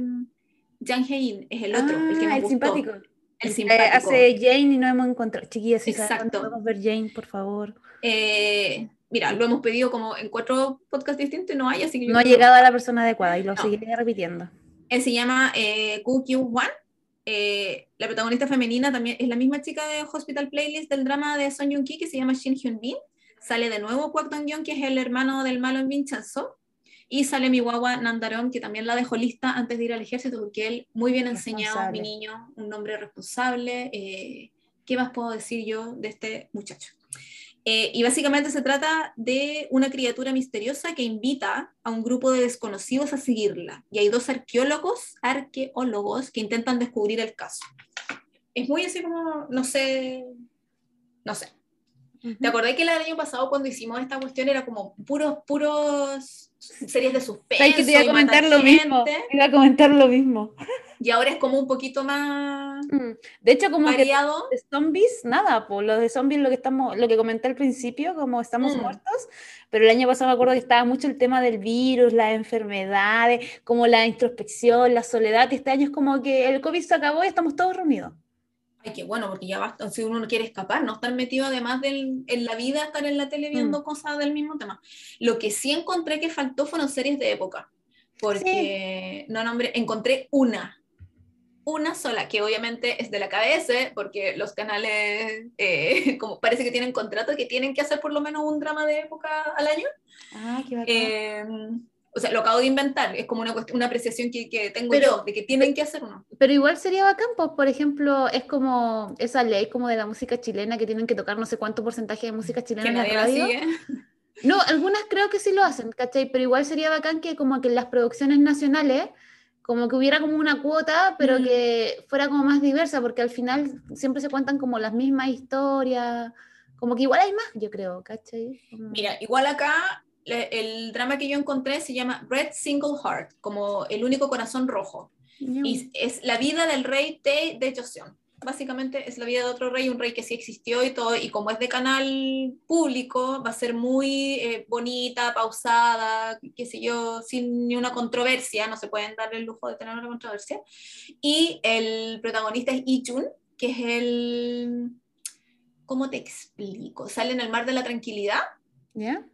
Jang Hae-in, es el otro, el que Ah, me el gustó. simpático. El que simpático. hace Jane y no hemos encontrado. Chiquillas, Exacto. podemos ver Jane, por favor. Eh, mira, lo hemos pedido como en cuatro podcasts distintos y no hay, así que No ha llegado a la persona adecuada y lo No. seguiré repitiendo. Él se llama eh, Koo Kyu-hwan. Eh, la protagonista femenina también es la misma chica de Hospital Playlist del drama de Son Joong-ki que se llama Shin Hyun Bin. Sale de nuevo Kwak Dong Yeon, que es el hermano del malo en Vincenzo. Y sale mi guagua Nandaron, que también la dejó lista antes de ir al ejército, porque él muy bien enseñado, mi niño, un hombre responsable. eh, ¿Qué más puedo decir yo de este muchacho? Eh, y básicamente se trata de una criatura misteriosa que invita a un grupo de desconocidos a seguirla. Y hay dos arqueólogos, arqueólogos que intentan descubrir el caso. Es muy así como, no sé, no sé. ¿Te acordás que el año pasado cuando hicimos esta cuestión era como puros, puros series de suspenso? ¿Sabes que te iba a comentar lo mismo? Te iba a comentar lo mismo. Y ahora es como un poquito más mm. De hecho, como variado. que zombies, nada, pues lo de zombies lo que estamos, lo que comenté al principio, como estamos mm. muertos, pero el año pasado me acuerdo que estaba mucho el tema del virus, las enfermedades, como la introspección, la soledad, y este año es como que el COVID se acabó y estamos todos reunidos. Qué bueno, porque ya basta, si uno no quiere escapar, no estar metido además del, en la vida, estar en la tele viendo mm. cosas del mismo tema. Lo que sí encontré que faltó fueron series de época, porque no nombre, encontré una, una sola, que obviamente es de la KBS, porque los canales, eh, <laughs> como parece que tienen contrato, que tienen que hacer por lo menos un drama de época al año. Ah, qué eh, o sea, lo acabo de inventar, es como una, una apreciación que, que tengo yo, de que tienen que hacer uno. Pero igual sería bacán, pues, por ejemplo, es como esa ley como de la música chilena, que tienen que tocar no sé cuánto porcentaje de música chilena en la radio. No, algunas creo que sí lo hacen, ¿cachai? Pero igual sería bacán que como que en las producciones nacionales, como que hubiera como una cuota, pero mm. que fuera como más diversa, porque al final siempre se cuentan como las mismas historias, como que igual hay más, yo creo, ¿cachai? Mira, igual acá el drama que yo encontré se llama Red Single Heart, como el único corazón rojo. Y es la vida del rey Tae de Joseon. Básicamente es la vida de otro rey, un rey que sí existió y todo, y como es de canal público, va a ser muy eh, bonita, pausada, qué sé yo, sin ni una controversia, no se pueden dar el lujo de tener una controversia. Y el protagonista es Lee Jun, que es el... ¿Cómo te explico? Sale en el mar de la tranquilidad. ¿Ya?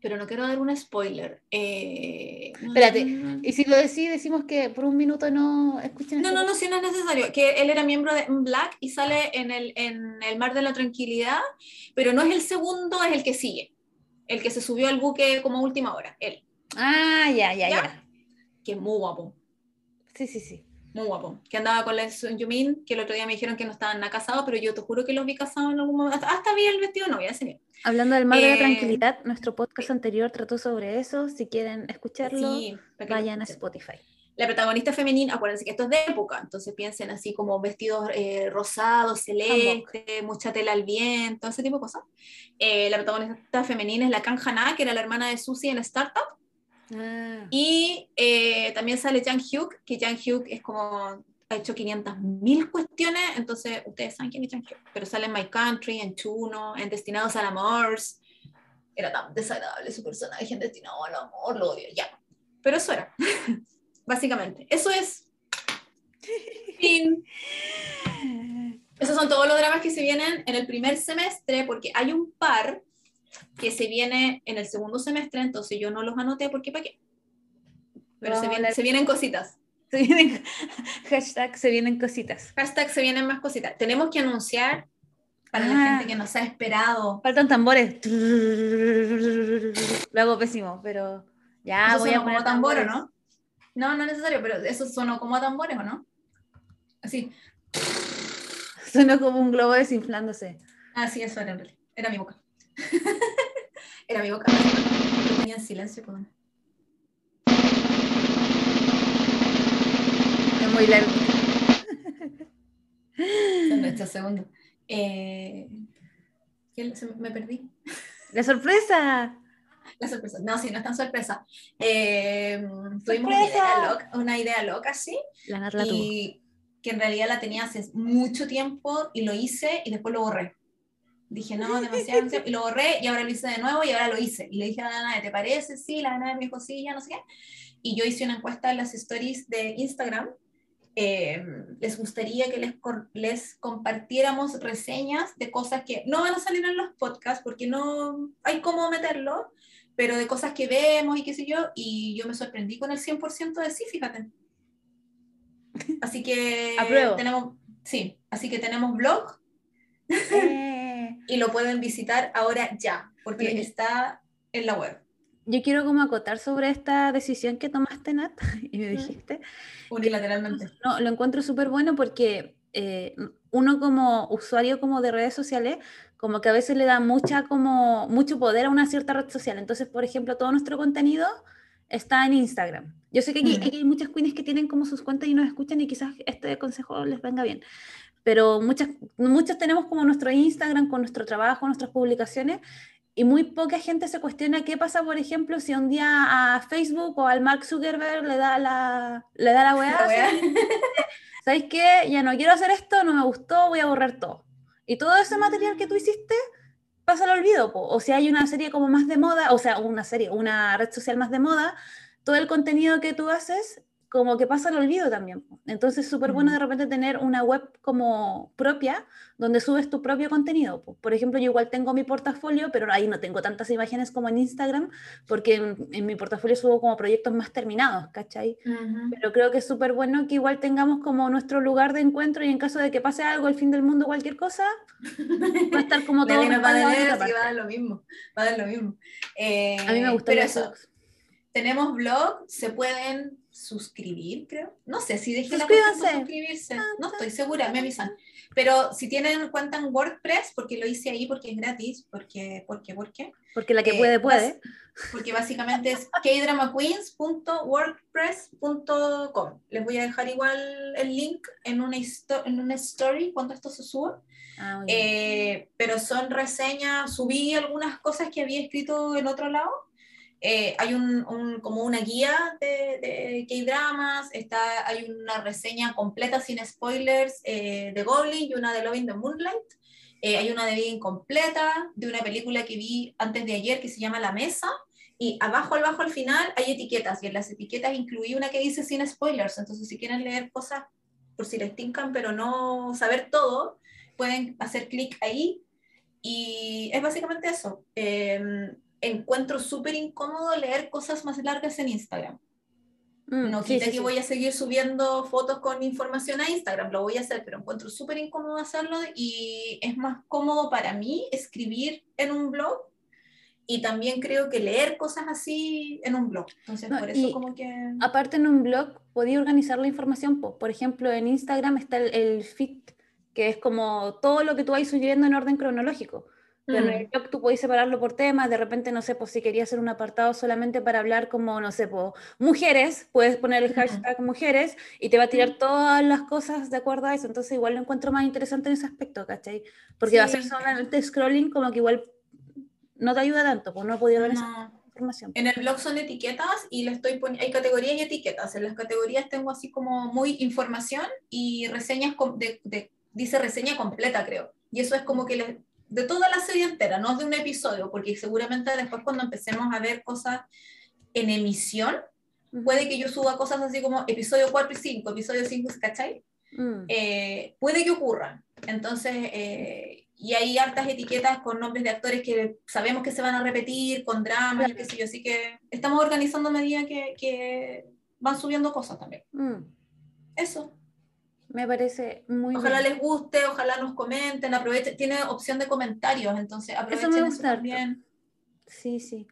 Pero no quiero dar un spoiler. Eh, Espérate, y si lo decís, decimos que por un minuto no escuchen. No, no, no, si no es necesario. Que él era miembro de Black y sale en el, en el Mar de la Tranquilidad, pero no es el segundo, es el que sigue. El que se subió al buque como última hora, él. Ah, ya, ya, ya. Que es muy guapo. Sí, sí, sí muy guapo, que andaba con la Sun Yumin, que el otro día me dijeron que no estaban nada casados, pero yo te juro que los vi casados en algún momento, hasta, vi el vestido de novia ese Hablando del mar de la eh, tranquilidad, nuestro podcast anterior trató sobre eso, si quieren escucharlo, vayan a Spotify. La protagonista femenina, acuérdense que esto es de época, entonces piensen así como vestidos eh, rosados, celeste, mucha tela al viento, ese tipo de cosas. Eh, la protagonista femenina es la Kang Hana, que era la hermana de Susie en Startup, Ah. Y eh, también sale Jang Hyuk, que Jang Hyuk es como ha hecho 500.000 cuestiones, entonces ustedes saben quién es Jang Hyuk, pero sale en My Country, en Chuno, en Destinados al Amor. Era tan desagradable su personaje en Destinado al Amor, lo odio, ya. Pero eso era, <laughs> básicamente. Eso es. Fin. <laughs> Esos son todos los dramas que se vienen en el primer semestre, porque hay un par que se viene en el segundo semestre, entonces yo no los anoté porque para qué. Pero se, vienen, se vienen cositas. <laughs> Se vienen, hashtag se vienen cositas. Hashtag se vienen más cositas. Tenemos que anunciar para la ah. gente que nos ha esperado. Faltan tambores. Lo hago pésimo, pero ya voy a poner como tambores, ¿no? No, no es necesario, pero eso sonó como a tambores, ¿o no? Así. <laughs> Sonó como un globo desinflándose. Ah, sí, eso era, era mi boca. Era mi boca. tenía en silencio. Con... Es muy largo. Son estos segundos. Eh, me perdí. La sorpresa. La sorpresa. No, sí, no es tan sorpresa. Eh, tuvimos una idea, loca, una idea loca, sí. La y que en realidad la tenía hace mucho tiempo y lo hice y después lo borré. Dije, no, demasiado. y lo borré y ahora lo hice de nuevo y ahora lo hice. Y le dije a la ¿te parece? Sí, la Danae me dijo, sí, ya no sé qué. Y yo hice una encuesta en las stories de Instagram. Eh, les gustaría que les, les compartiéramos reseñas de cosas que no van a salir en los podcasts porque no hay cómo meterlo, pero de cosas que vemos y qué sé yo. Y yo me sorprendí con el 100% de sí, fíjate. Así que <laughs> tenemos, sí, así que tenemos blog. <laughs> Eh y lo pueden visitar ahora ya, porque está en la web. Yo quiero como acotar sobre esta decisión que tomaste, Nat, <laughs> y me dijiste. Unilateralmente. No, lo encuentro súper bueno porque eh, uno como usuario como de redes sociales, como que a veces le da mucha, como, mucho poder a una cierta red social. Entonces, por ejemplo, todo nuestro contenido está en Instagram. Yo sé que aquí, hay muchas queens que tienen como sus cuentas y nos escuchan y quizás este consejo les venga bien pero muchas, muchos tenemos como nuestro Instagram con nuestro trabajo, nuestras publicaciones, y muy poca gente se cuestiona qué pasa, por ejemplo, si un día a Facebook o al Mark Zuckerberg le da la, le da la weá. <laughs> ¿Sabéis qué? Ya no quiero hacer esto, no me gustó, voy a borrar todo. Y todo ese material que tú hiciste pasa al olvido. O si hay una serie como más de moda, o sea, una serie, una red social más de moda, todo el contenido que tú haces como que pasa al olvido también. Entonces es súper bueno de repente tener una web como propia donde subes tu propio contenido. Por ejemplo, yo igual tengo mi portafolio, pero ahí no tengo tantas imágenes como en Instagram, porque en, mi portafolio subo como proyectos más terminados, ¿cachai? Pero creo que es súper bueno que igual tengamos como nuestro lugar de encuentro y en caso de que pase algo, el fin del mundo, cualquier cosa, va a estar como <laughs> todo. va, a dar lo mismo, va a dar lo mismo. a mí me gusta eso. Tenemos blog, se pueden suscribir, creo. No sé si dejé la suscribirse. Ah, no estoy segura, me avisan. Pero si tienen cuenta en WordPress, porque lo hice ahí porque es gratis, porque, porque, porque. Porque la que puede, eh, puede. Porque básicamente es kdramaqueens.wordpress.com. Les voy a dejar igual el link en una, en una story cuando esto se suba. Ah, eh, pero son reseñas, subí algunas cosas que había escrito en otro lado eh, hay un, como una guía de, de K-dramas, hay una reseña completa sin spoilers eh, de Goblin y una de Loving the Moonlight. Eh, hay una de vida incompleta de una película que vi antes de ayer que se llama La Mesa. Y abajo, abajo, al final hay etiquetas y en las etiquetas incluí una que dice sin spoilers. Entonces, si quieren leer cosas por si les tincan, pero no saber todo, pueden hacer clic ahí. Y es básicamente eso. Em, encuentro súper incómodo leer cosas más largas en Instagram. Mm, no quita que voy a seguir subiendo fotos con información a Instagram, lo voy a hacer, pero encuentro súper incómodo hacerlo y es más cómodo para mí escribir en un blog y también creo que leer cosas así en un blog. Entonces, por eso como que... Aparte en un blog podía organizar la información, por ejemplo, en Instagram está el, el feed, que es como todo lo que tú vas subiendo en orden cronológico. Pero en el mm. blog tú podés separarlo por temas, de repente, no sé, pues si querías hacer un apartado solamente para hablar como, no sé, pues, mujeres, puedes poner el hashtag mujeres y te va a tirar todas las cosas de acuerdo a eso. Entonces igual lo encuentro más interesante en ese aspecto, ¿cachai? Porque va a ser solamente scrolling como que igual no te ayuda tanto, pues no he podido ver esa información. En el blog son etiquetas y le estoy hay categorías y etiquetas. En las categorías tengo así como muy información y reseñas de, de dice reseña completa, creo. Y eso es como que les de toda la serie entera, no de un episodio, porque seguramente después cuando empecemos a ver cosas en emisión, puede que yo suba cosas así como episodio 4 y 5, episodio 5, ¿cachai? Mm. Eh, puede que ocurra. Entonces, eh, y hay hartas etiquetas con nombres de actores que sabemos que se van a repetir, con dramas, qué sé yo, así que estamos organizando a medida que, que van subiendo cosas también. Mm. Eso. Me parece muy Ojalá les guste, ojalá nos comenten, aprovechen, tiene opción de comentarios, entonces aprovechen Eso me gusta también. Sí, sí.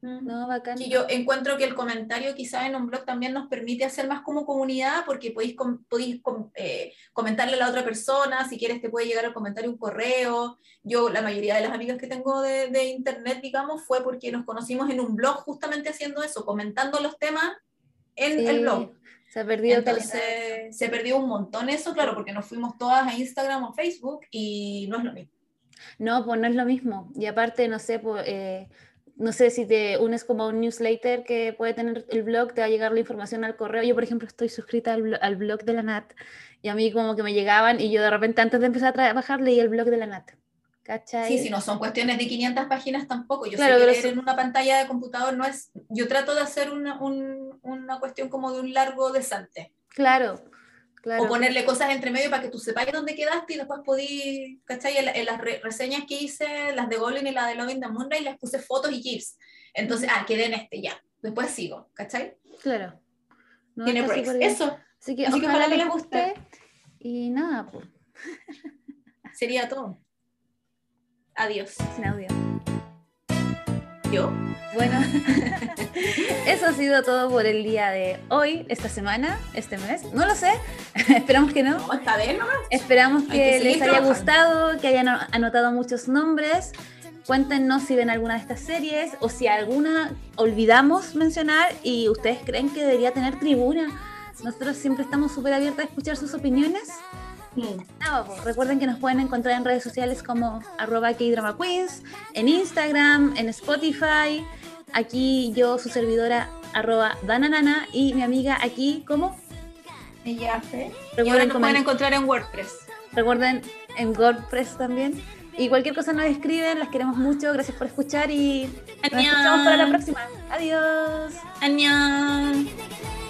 Mm. No, bacán. Y yo encuentro que el comentario quizá en un blog también nos permite hacer más como comunidad porque podéis, podéis eh, comentarle a la otra persona, si quieres te puede llegar el comentario un correo. Yo la mayoría de las amigas que tengo de, de internet, digamos, fue porque nos conocimos en un blog justamente haciendo eso, comentando los temas en el blog. Se ha perdido Entonces, se perdió un montón eso, claro, porque nos fuimos todas a Instagram o Facebook y no es lo mismo. No, pues no es lo mismo. Y aparte, no sé, pues, eh, no sé si te unes como a un newsletter que puede tener el blog, te va a llegar la información al correo. Yo, por ejemplo, estoy suscrita al, al blog de la NAT y a mí como que me llegaban y yo de repente antes de empezar a trabajar leí el blog de la NAT. Sí, si no son cuestiones de 500 páginas tampoco. Yo sé que leer en una pantalla de computador no es. Yo trato de hacer una, una cuestión como de un largo desante. Claro, claro. O ponerle cosas entre medio para que tú sepas dónde quedaste y después podí, ¿cachai? En, las reseñas que hice, las de Golden y la de Loving the Moonlight, les puse fotos y gifs. Entonces, ah, quedé en este ya. Después sigo, ¿cachai? Claro. Tiene breaks. Eso. Así que, ojalá, les guste. Y nada, pues. Sería todo. Adiós. Sin audio. ¿Yo? Bueno, <laughs> eso ha sido todo por el día de hoy, esta semana, este mes. No lo sé, <laughs> esperamos que no. No, está bien nomás. Esperamos que, les haya gustado, que hayan anotado muchos nombres. Cuéntenos si ven alguna de estas series o si alguna olvidamos mencionar y ustedes creen que debería tener tribuna. Nosotros siempre estamos súper abiertos a escuchar sus opiniones Mm. recuerden que nos pueden encontrar en redes sociales como arroba K-Drama en Instagram, en Spotify. Aquí yo, su servidora, arroba Dananana, y mi amiga aquí, ¿cómo? Ella hace. Recuerden nos pueden encontrar en WordPress. Recuerden en WordPress también. Y cualquier cosa nos escriben, las queremos mucho, gracias por escuchar y nos escuchamos para la próxima. Adiós. Adiós.